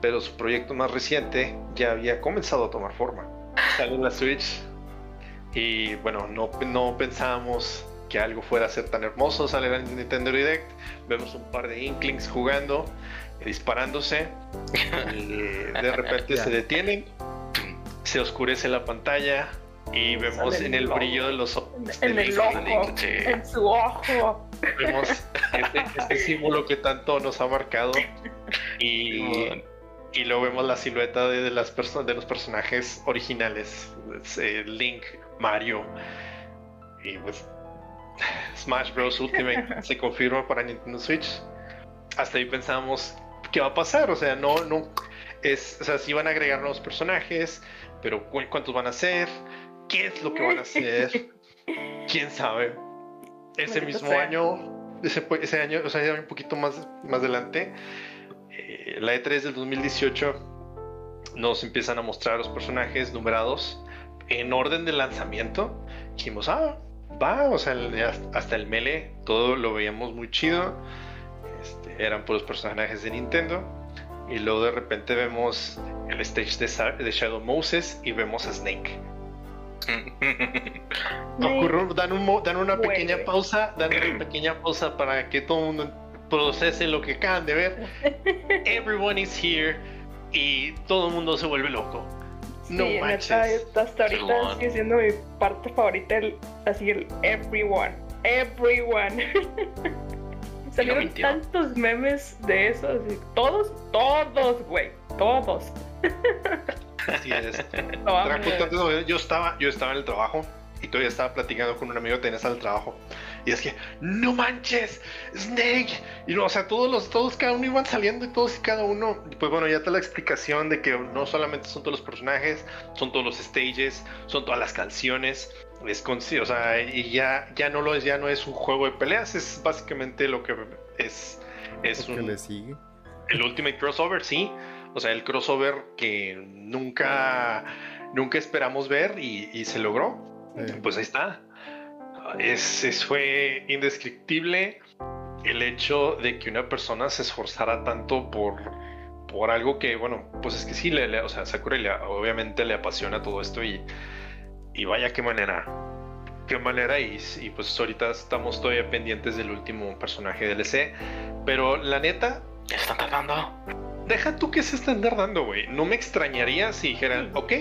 pero su proyecto más reciente ya había comenzado a tomar forma. Sale en la Switch y bueno, no, no pensábamos que algo fuera a ser tan hermoso. Sale en Nintendo Direct, vemos un par de Inklings jugando disparándose de repente se detienen, se oscurece la pantalla y vemos en el brillo de los ojos. En el ojo, en su ojo. Vemos este, este, símbolo que tanto nos ha marcado y, y luego vemos la silueta de, las de los personajes originales, eh, Link, Mario y pues Smash Bros. Ultimate se confirma para Nintendo Switch. Hasta ahí pensamos qué va a pasar. O sea, no, no. Es, o sea, si van a agregar nuevos personajes, pero ¿cuántos van a ser? ¿Qué es lo que van a hacer? ¿Quién sabe? Ese mismo año, ese, ese, año, o sea, un poquito más, más adelante, eh, la E3 del 2018 nos empiezan a mostrar los personajes numerados en orden de lanzamiento. Dijimos, ah, va, o sea, hasta el mele, todo lo veíamos muy chido este, eran puros personajes de Nintendo. Y luego de repente vemos el stage de, Shadow Moses y vemos a Snake. dan, un, dan una pequeña pausa, dan una pequeña pausa para que todo el mundo procese lo que acaban de ver. Everyone is here y todo el mundo se vuelve loco. no manches. hasta ahorita sigue siendo mi parte favorita, el, así el everyone. Everyone. Salieron tantos memes de eso, así, todos, todos, güey, todos. Así es. yo estaba, yo estaba en el trabajo y todavía estaba platicando con un amigo que tenía al trabajo. Y es que, no manches, Snake. Y no, o sea, todos los, todos cada uno iban saliendo y todos y cada uno. Pues bueno, ya está la explicación de que no solamente son todos los personajes, son todos los stages, son todas las canciones. Es con, o sea, y ya, ya no lo es, ya no es un juego de peleas, es básicamente lo que es. Es un, le sigue. El Ultimate Crossover, sí. O sea, el crossover que nunca, nunca esperamos ver y, se logró. Pues ahí está. Es, fue indescriptible el hecho de que una persona se esforzara tanto por, por algo que, bueno, pues es que sí, le, o sea, Sakura obviamente le apasiona todo esto y, y vaya qué manera, qué manera y, y pues ahorita estamos todavía pendientes del último personaje DLC, pero la neta... están tardando? Deja tú que se están tardando, güey. No me extrañaría si dijeran, ok,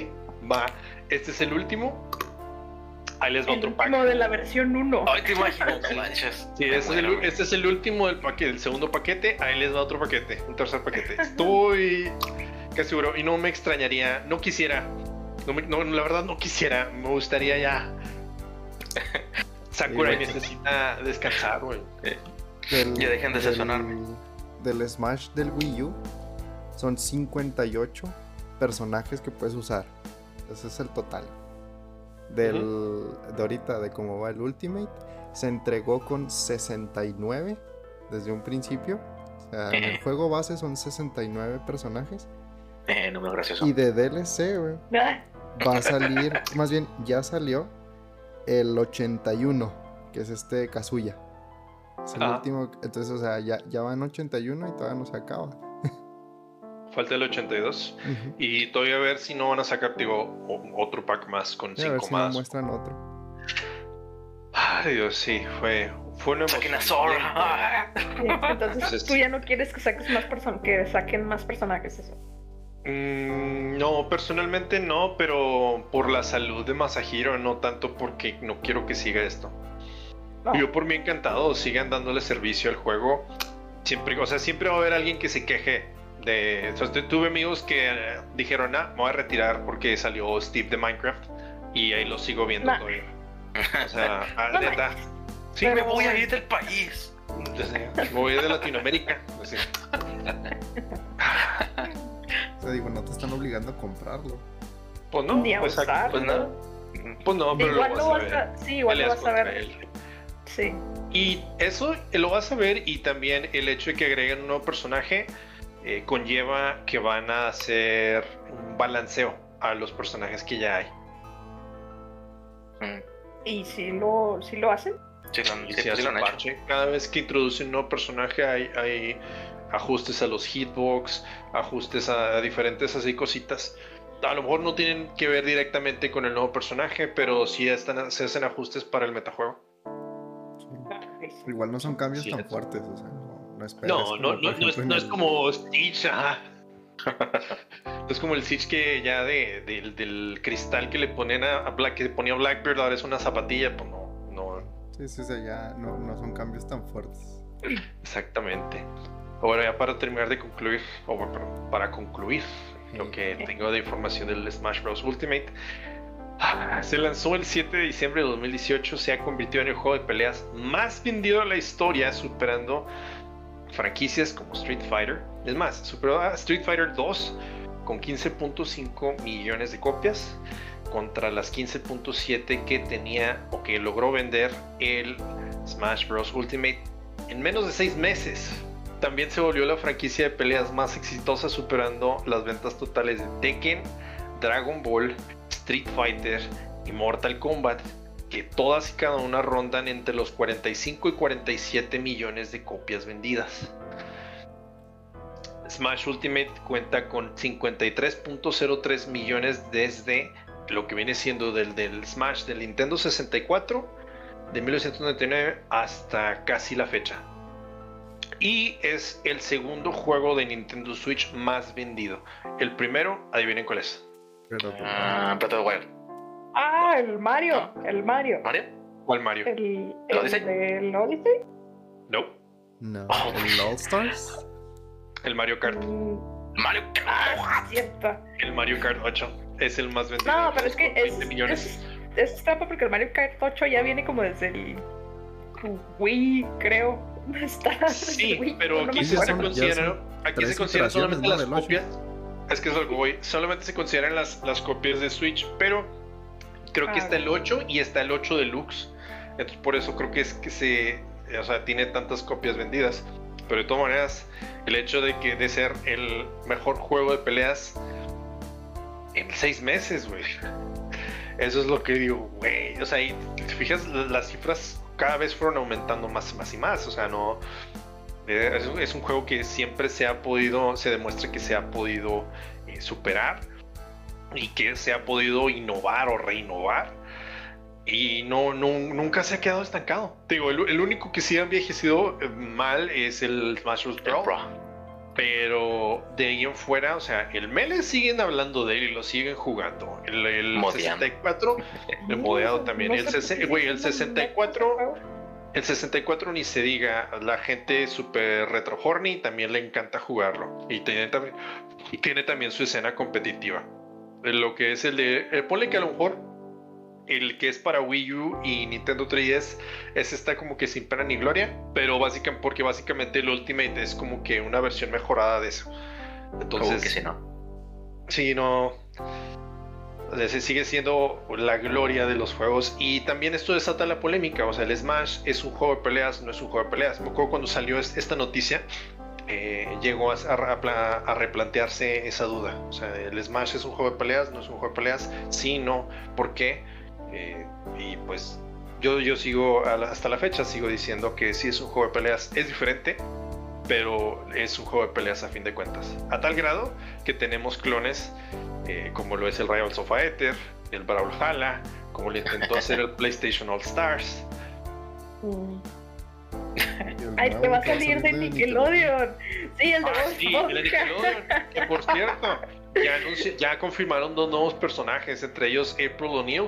va, este es el último, Ahí les va el otro último de la versión 1. Ay, te imaginas, manches. Sí, este, es el, este es el último del paquete, el segundo paquete. Ahí les va otro paquete, un tercer paquete. Estoy casi seguro y no me extrañaría, no quisiera, no, la verdad no quisiera, me gustaría ya. Sakurai necesita descansar, güey. ya dejen de sesionarme. Del Smash del Wii U son 58 personajes que puedes usar. Ese es el total del, de ahorita, de cómo va el Ultimate, se entregó con 69 desde un principio. O sea, en el juego base son 69 personajes. Eh, número gracioso. Y de DLC, va a salir, más bien ya salió el 81, que es este Kazuya. Es el último, entonces, o sea, ya, ya van 81 y todavía no se acaba. Falta el 82. Y todavía a ver si no van a sacar, digo, otro pack más con 5 cinco más. muestran otro. Ay, Dios, sí, fue, fue una emoción. Entonces, tú ya no quieres que saques más personas, que saquen más personajes eso. Mm, no, personalmente no, pero por la salud de Masahiro, no tanto porque no quiero que siga esto. Yo por mí encantado, sigan dándole servicio al juego. Siempre, o sea, siempre va a haber alguien que se queje de, tuve amigos que eh, dijeron, ah, me voy a retirar porque salió Steve de Minecraft y ahí lo sigo viendo todavía. O sea, no neta. Sí, me voy a ir del país. me voy a ir de Latinoamérica. o sea, digo, no te están obligando a comprarlo. Pues no, pues, pues, no. Pues no, pero igual lo vas a, Sí, igual lo vas a ver. Sí. Y eso lo vas a ver y también el hecho de que agreguen un nuevo personaje eh, conlleva que van a hacer un balanceo a los personajes que ya hay. Mm. ¿Y si lo, si lo hacen? Sí, Cada vez que introducen un nuevo personaje hay, ajustes a los hitbox, ajustes a, diferentes así cositas. A lo mejor no tienen que ver directamente con el nuevo personaje, pero sí están, se hacen ajustes para el metajuego. Igual no son cambios tan fuertes, o sea, no, no, no, no, es, como Stitch, es como el Stitch que ya de, del cristal que le ponen a, Black, que ponía Blackbeard, ahora es una zapatilla, pues no, no. Sí, sí, sí, ya no, no son cambios tan fuertes. Exactamente. Ahora ya para terminar de concluir, o para concluir lo que tengo de información del Smash Bros. Ultimate, ah, se lanzó el 7 de diciembre de 2018, se ha convertido en el juego de peleas más vendido de la historia, superando franquicias como Street Fighter. Es más, superó a Street Fighter 2 con 15.5 millones de copias contra las 15.7 que tenía o que logró vender el Smash Bros. Ultimate en menos de 6 meses. También se volvió la franquicia de peleas más exitosa superando las ventas totales de Tekken, Dragon Ball, Street Fighter y Mortal Kombat que todas y cada una rondan entre los 45 y 47 millones de copias vendidas. Smash Ultimate cuenta con 53.03 millones desde lo que viene siendo del, Smash del Nintendo 64 de 1999 hasta casi la fecha. Y es el segundo juego de Nintendo Switch más vendido. El primero, adivinen cuál es. Ah, Breath Wild. Ah, el Mario. El Mario. ¿Mario? ¿Cuál Mario? El, el Odyssey? del Odyssey. No. No. Oh. ¿El All Stars? El Mario Kart. Mm. Mario Kart. Ah. El Mario Kart 8 es el más vendido. No, pero es que es, es, es, trampa porque el Mario Kart 8 ya viene como desde el Wii, creo. Está sí, pero aquí, se, considera, aquí se consideran solamente las copias. Es que es algo voy. Solamente se consideran las, las copias de Switch, pero creo que ah, está el 8 y está el 8 Deluxe. Entonces por eso creo que es que se, o sea, tiene tantas copias vendidas. Pero de todas maneras, el hecho de que de ser el mejor juego de peleas en seis meses, güey. Eso es lo que digo, güey. O sea, y te fijas, las cifras cada vez fueron aumentando más y más y más. O sea, no. Eh, es, un juego que siempre se ha podido, se demuestra que se ha podido eh, superar y que se ha podido innovar o reinnovar. Y no, nunca se ha quedado estancado. digo, el, único que sí ha envejecido eh, mal es el Smash Bros. Pero de ahí en fuera, o sea, el Mele siguen hablando de él y lo siguen jugando. El, el 64, el modeado también. el, el 64, el 64 ni se diga. La gente super retro horny también le encanta jugarlo. Y tiene también, tiene también su escena competitiva. Lo que es el de. Eh, ponle que a lo mejor el que es para Wii U y Nintendo 3DS, ese está como que sin pena ni gloria, pero básicamente, porque básicamente el Ultimate es como que una versión mejorada de eso. Entonces, que si no. Sí, no. Ese sigue siendo la gloria de los juegos y también esto desata la polémica, o sea, el Smash es un juego de peleas, no es un juego de peleas. Me acuerdo cuando salió esta noticia, eh, llegó a, a, replantearse esa duda. O sea, el Smash es un juego de peleas, no es un juego de peleas, sí, no, ¿por qué? Eh, y pues yo, yo sigo hasta la fecha, sigo diciendo que si es un juego de peleas, es diferente, pero es un juego de peleas a fin de cuentas. A tal grado que tenemos clones eh, como lo es el Rivals of Aether, el Brawlhalla, como lo intentó hacer el PlayStation All Stars. Ay, te va a salir de Nickelodeon. Sí, el de, ah, sí, el de Nickelodeon. Que por cierto, ya, ya confirmaron dos nuevos personajes, entre ellos April O'Neil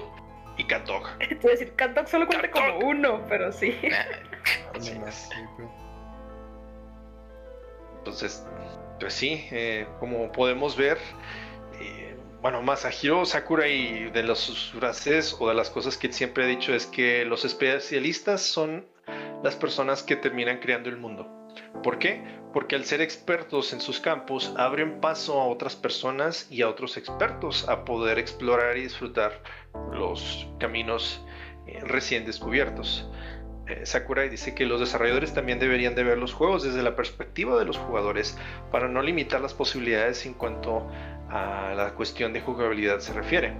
y Katok. Te decir, Katok solo cuenta como uno, pero sí. Entonces, pues sí, eh, como podemos ver, eh, bueno, Masahiro Sakurai de los frases o de las cosas que siempre he dicho es que los especialistas son las personas que terminan creando el mundo. ¿Por qué? Porque al ser expertos en sus campos abren paso a otras personas y a otros expertos a poder explorar y disfrutar los caminos eh, recién descubiertos. Eh, Sakurai dice que los desarrolladores también deberían de ver los juegos desde la perspectiva de los jugadores para no limitar las posibilidades en cuanto a la cuestión de jugabilidad se refiere.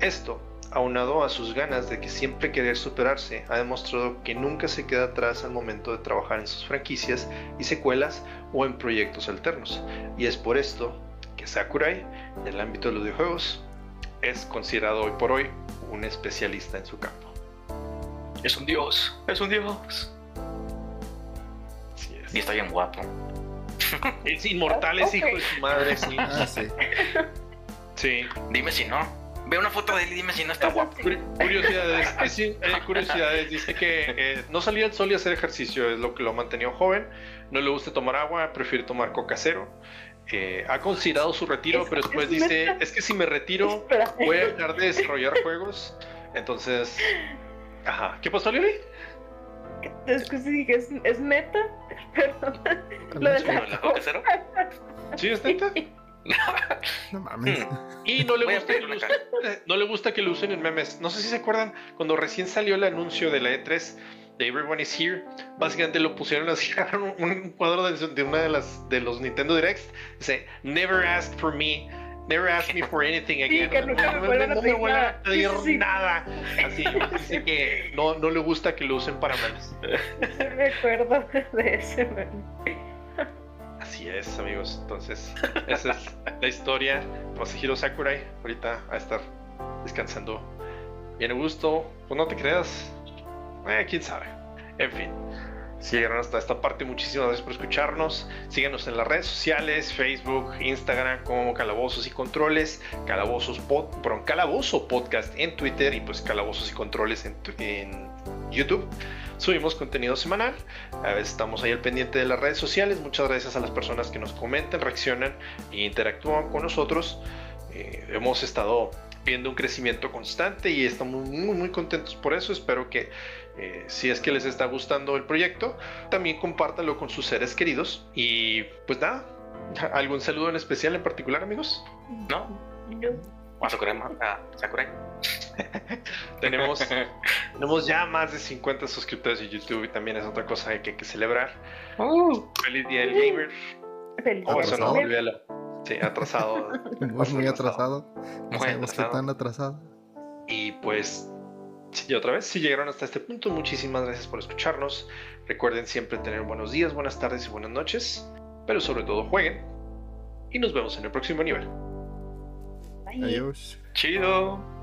Esto aunado a sus ganas de que siempre querer superarse, ha demostrado que nunca se queda atrás al momento de trabajar en sus franquicias y secuelas o en proyectos alternos. Y es por esto que Sakurai, en el ámbito de los videojuegos, es considerado hoy por hoy un especialista en su campo. Es un dios, es un dios. Y está bien guapo. Es inmortal, es hijo de su madre, sí. Ah, sí. Sí. Dime si no. Ve una foto de él y dime si no está guapo. Curiosidades, eh, curiosidades. Dice que eh, no salía al sol y hacer ejercicio, es lo que lo ha mantenido joven. No le gusta tomar agua, prefiere tomar coca cero. Eh, ha considerado su retiro, pero después dice: Es que si me retiro, voy a dejar de desarrollar juegos. Entonces, ajá. ¿Qué pasó, Lili? Es que sí, es, es neta. Perdón. Lo de la coca cero. Sí, es neta. no mames. Hmm. Y no le, gusta que lo usen, no le gusta que lo usen en memes. No sé si se acuerdan, cuando recién salió el anuncio de la E3 de Everyone is Here, básicamente lo pusieron así, un, cuadro de, de, una de las de los Nintendo Directs. Dice, Never ask for me. Never ask me for anything again. Sí, no, me voy a pedir nada. Así, que no, no le gusta que lo usen para memes. Me acuerdo de ese meme. Así es, amigos. Entonces, esa es la historia. Masahiro Sakurai, ahorita va a estar descansando bien a gusto. Pues no te creas. Eh, quién sabe. En fin. Si llegaron hasta esta parte, muchísimas gracias por escucharnos. Síguenos en las redes sociales, Facebook, Instagram, como Calabozos y Controles, Calabozos Pod, Calabozo Podcast en Twitter y pues Calabozos y Controles en, en YouTube. Subimos contenido semanal. A veces estamos ahí al pendiente de las redes sociales. Muchas gracias a las personas que nos comentan, reaccionan e interactúan con nosotros. Eh, hemos estado viendo un crecimiento constante y estamos muy muy contentos por eso. Espero que eh, si es que les está gustando el proyecto, también compártanlo con sus seres queridos. Y pues nada, ¿algún saludo en especial en particular, amigos? No. A Sakurai. tenemos, tenemos ya más de 50 suscriptores en YouTube y también es otra cosa que hay que celebrar. Oh. Feliz Día del Gamer. Feliz oh, eso no, olvídalo. Sí, atrasado. muy, muy atrasado. No sabemos qué tan atrasado. Y pues, y otra vez, si llegaron hasta este punto, muchísimas gracias por escucharnos. Recuerden siempre tener buenos días, buenas tardes y buenas noches. Pero sobre todo jueguen. Y nos vemos en el próximo nivel. Adiós. Chido.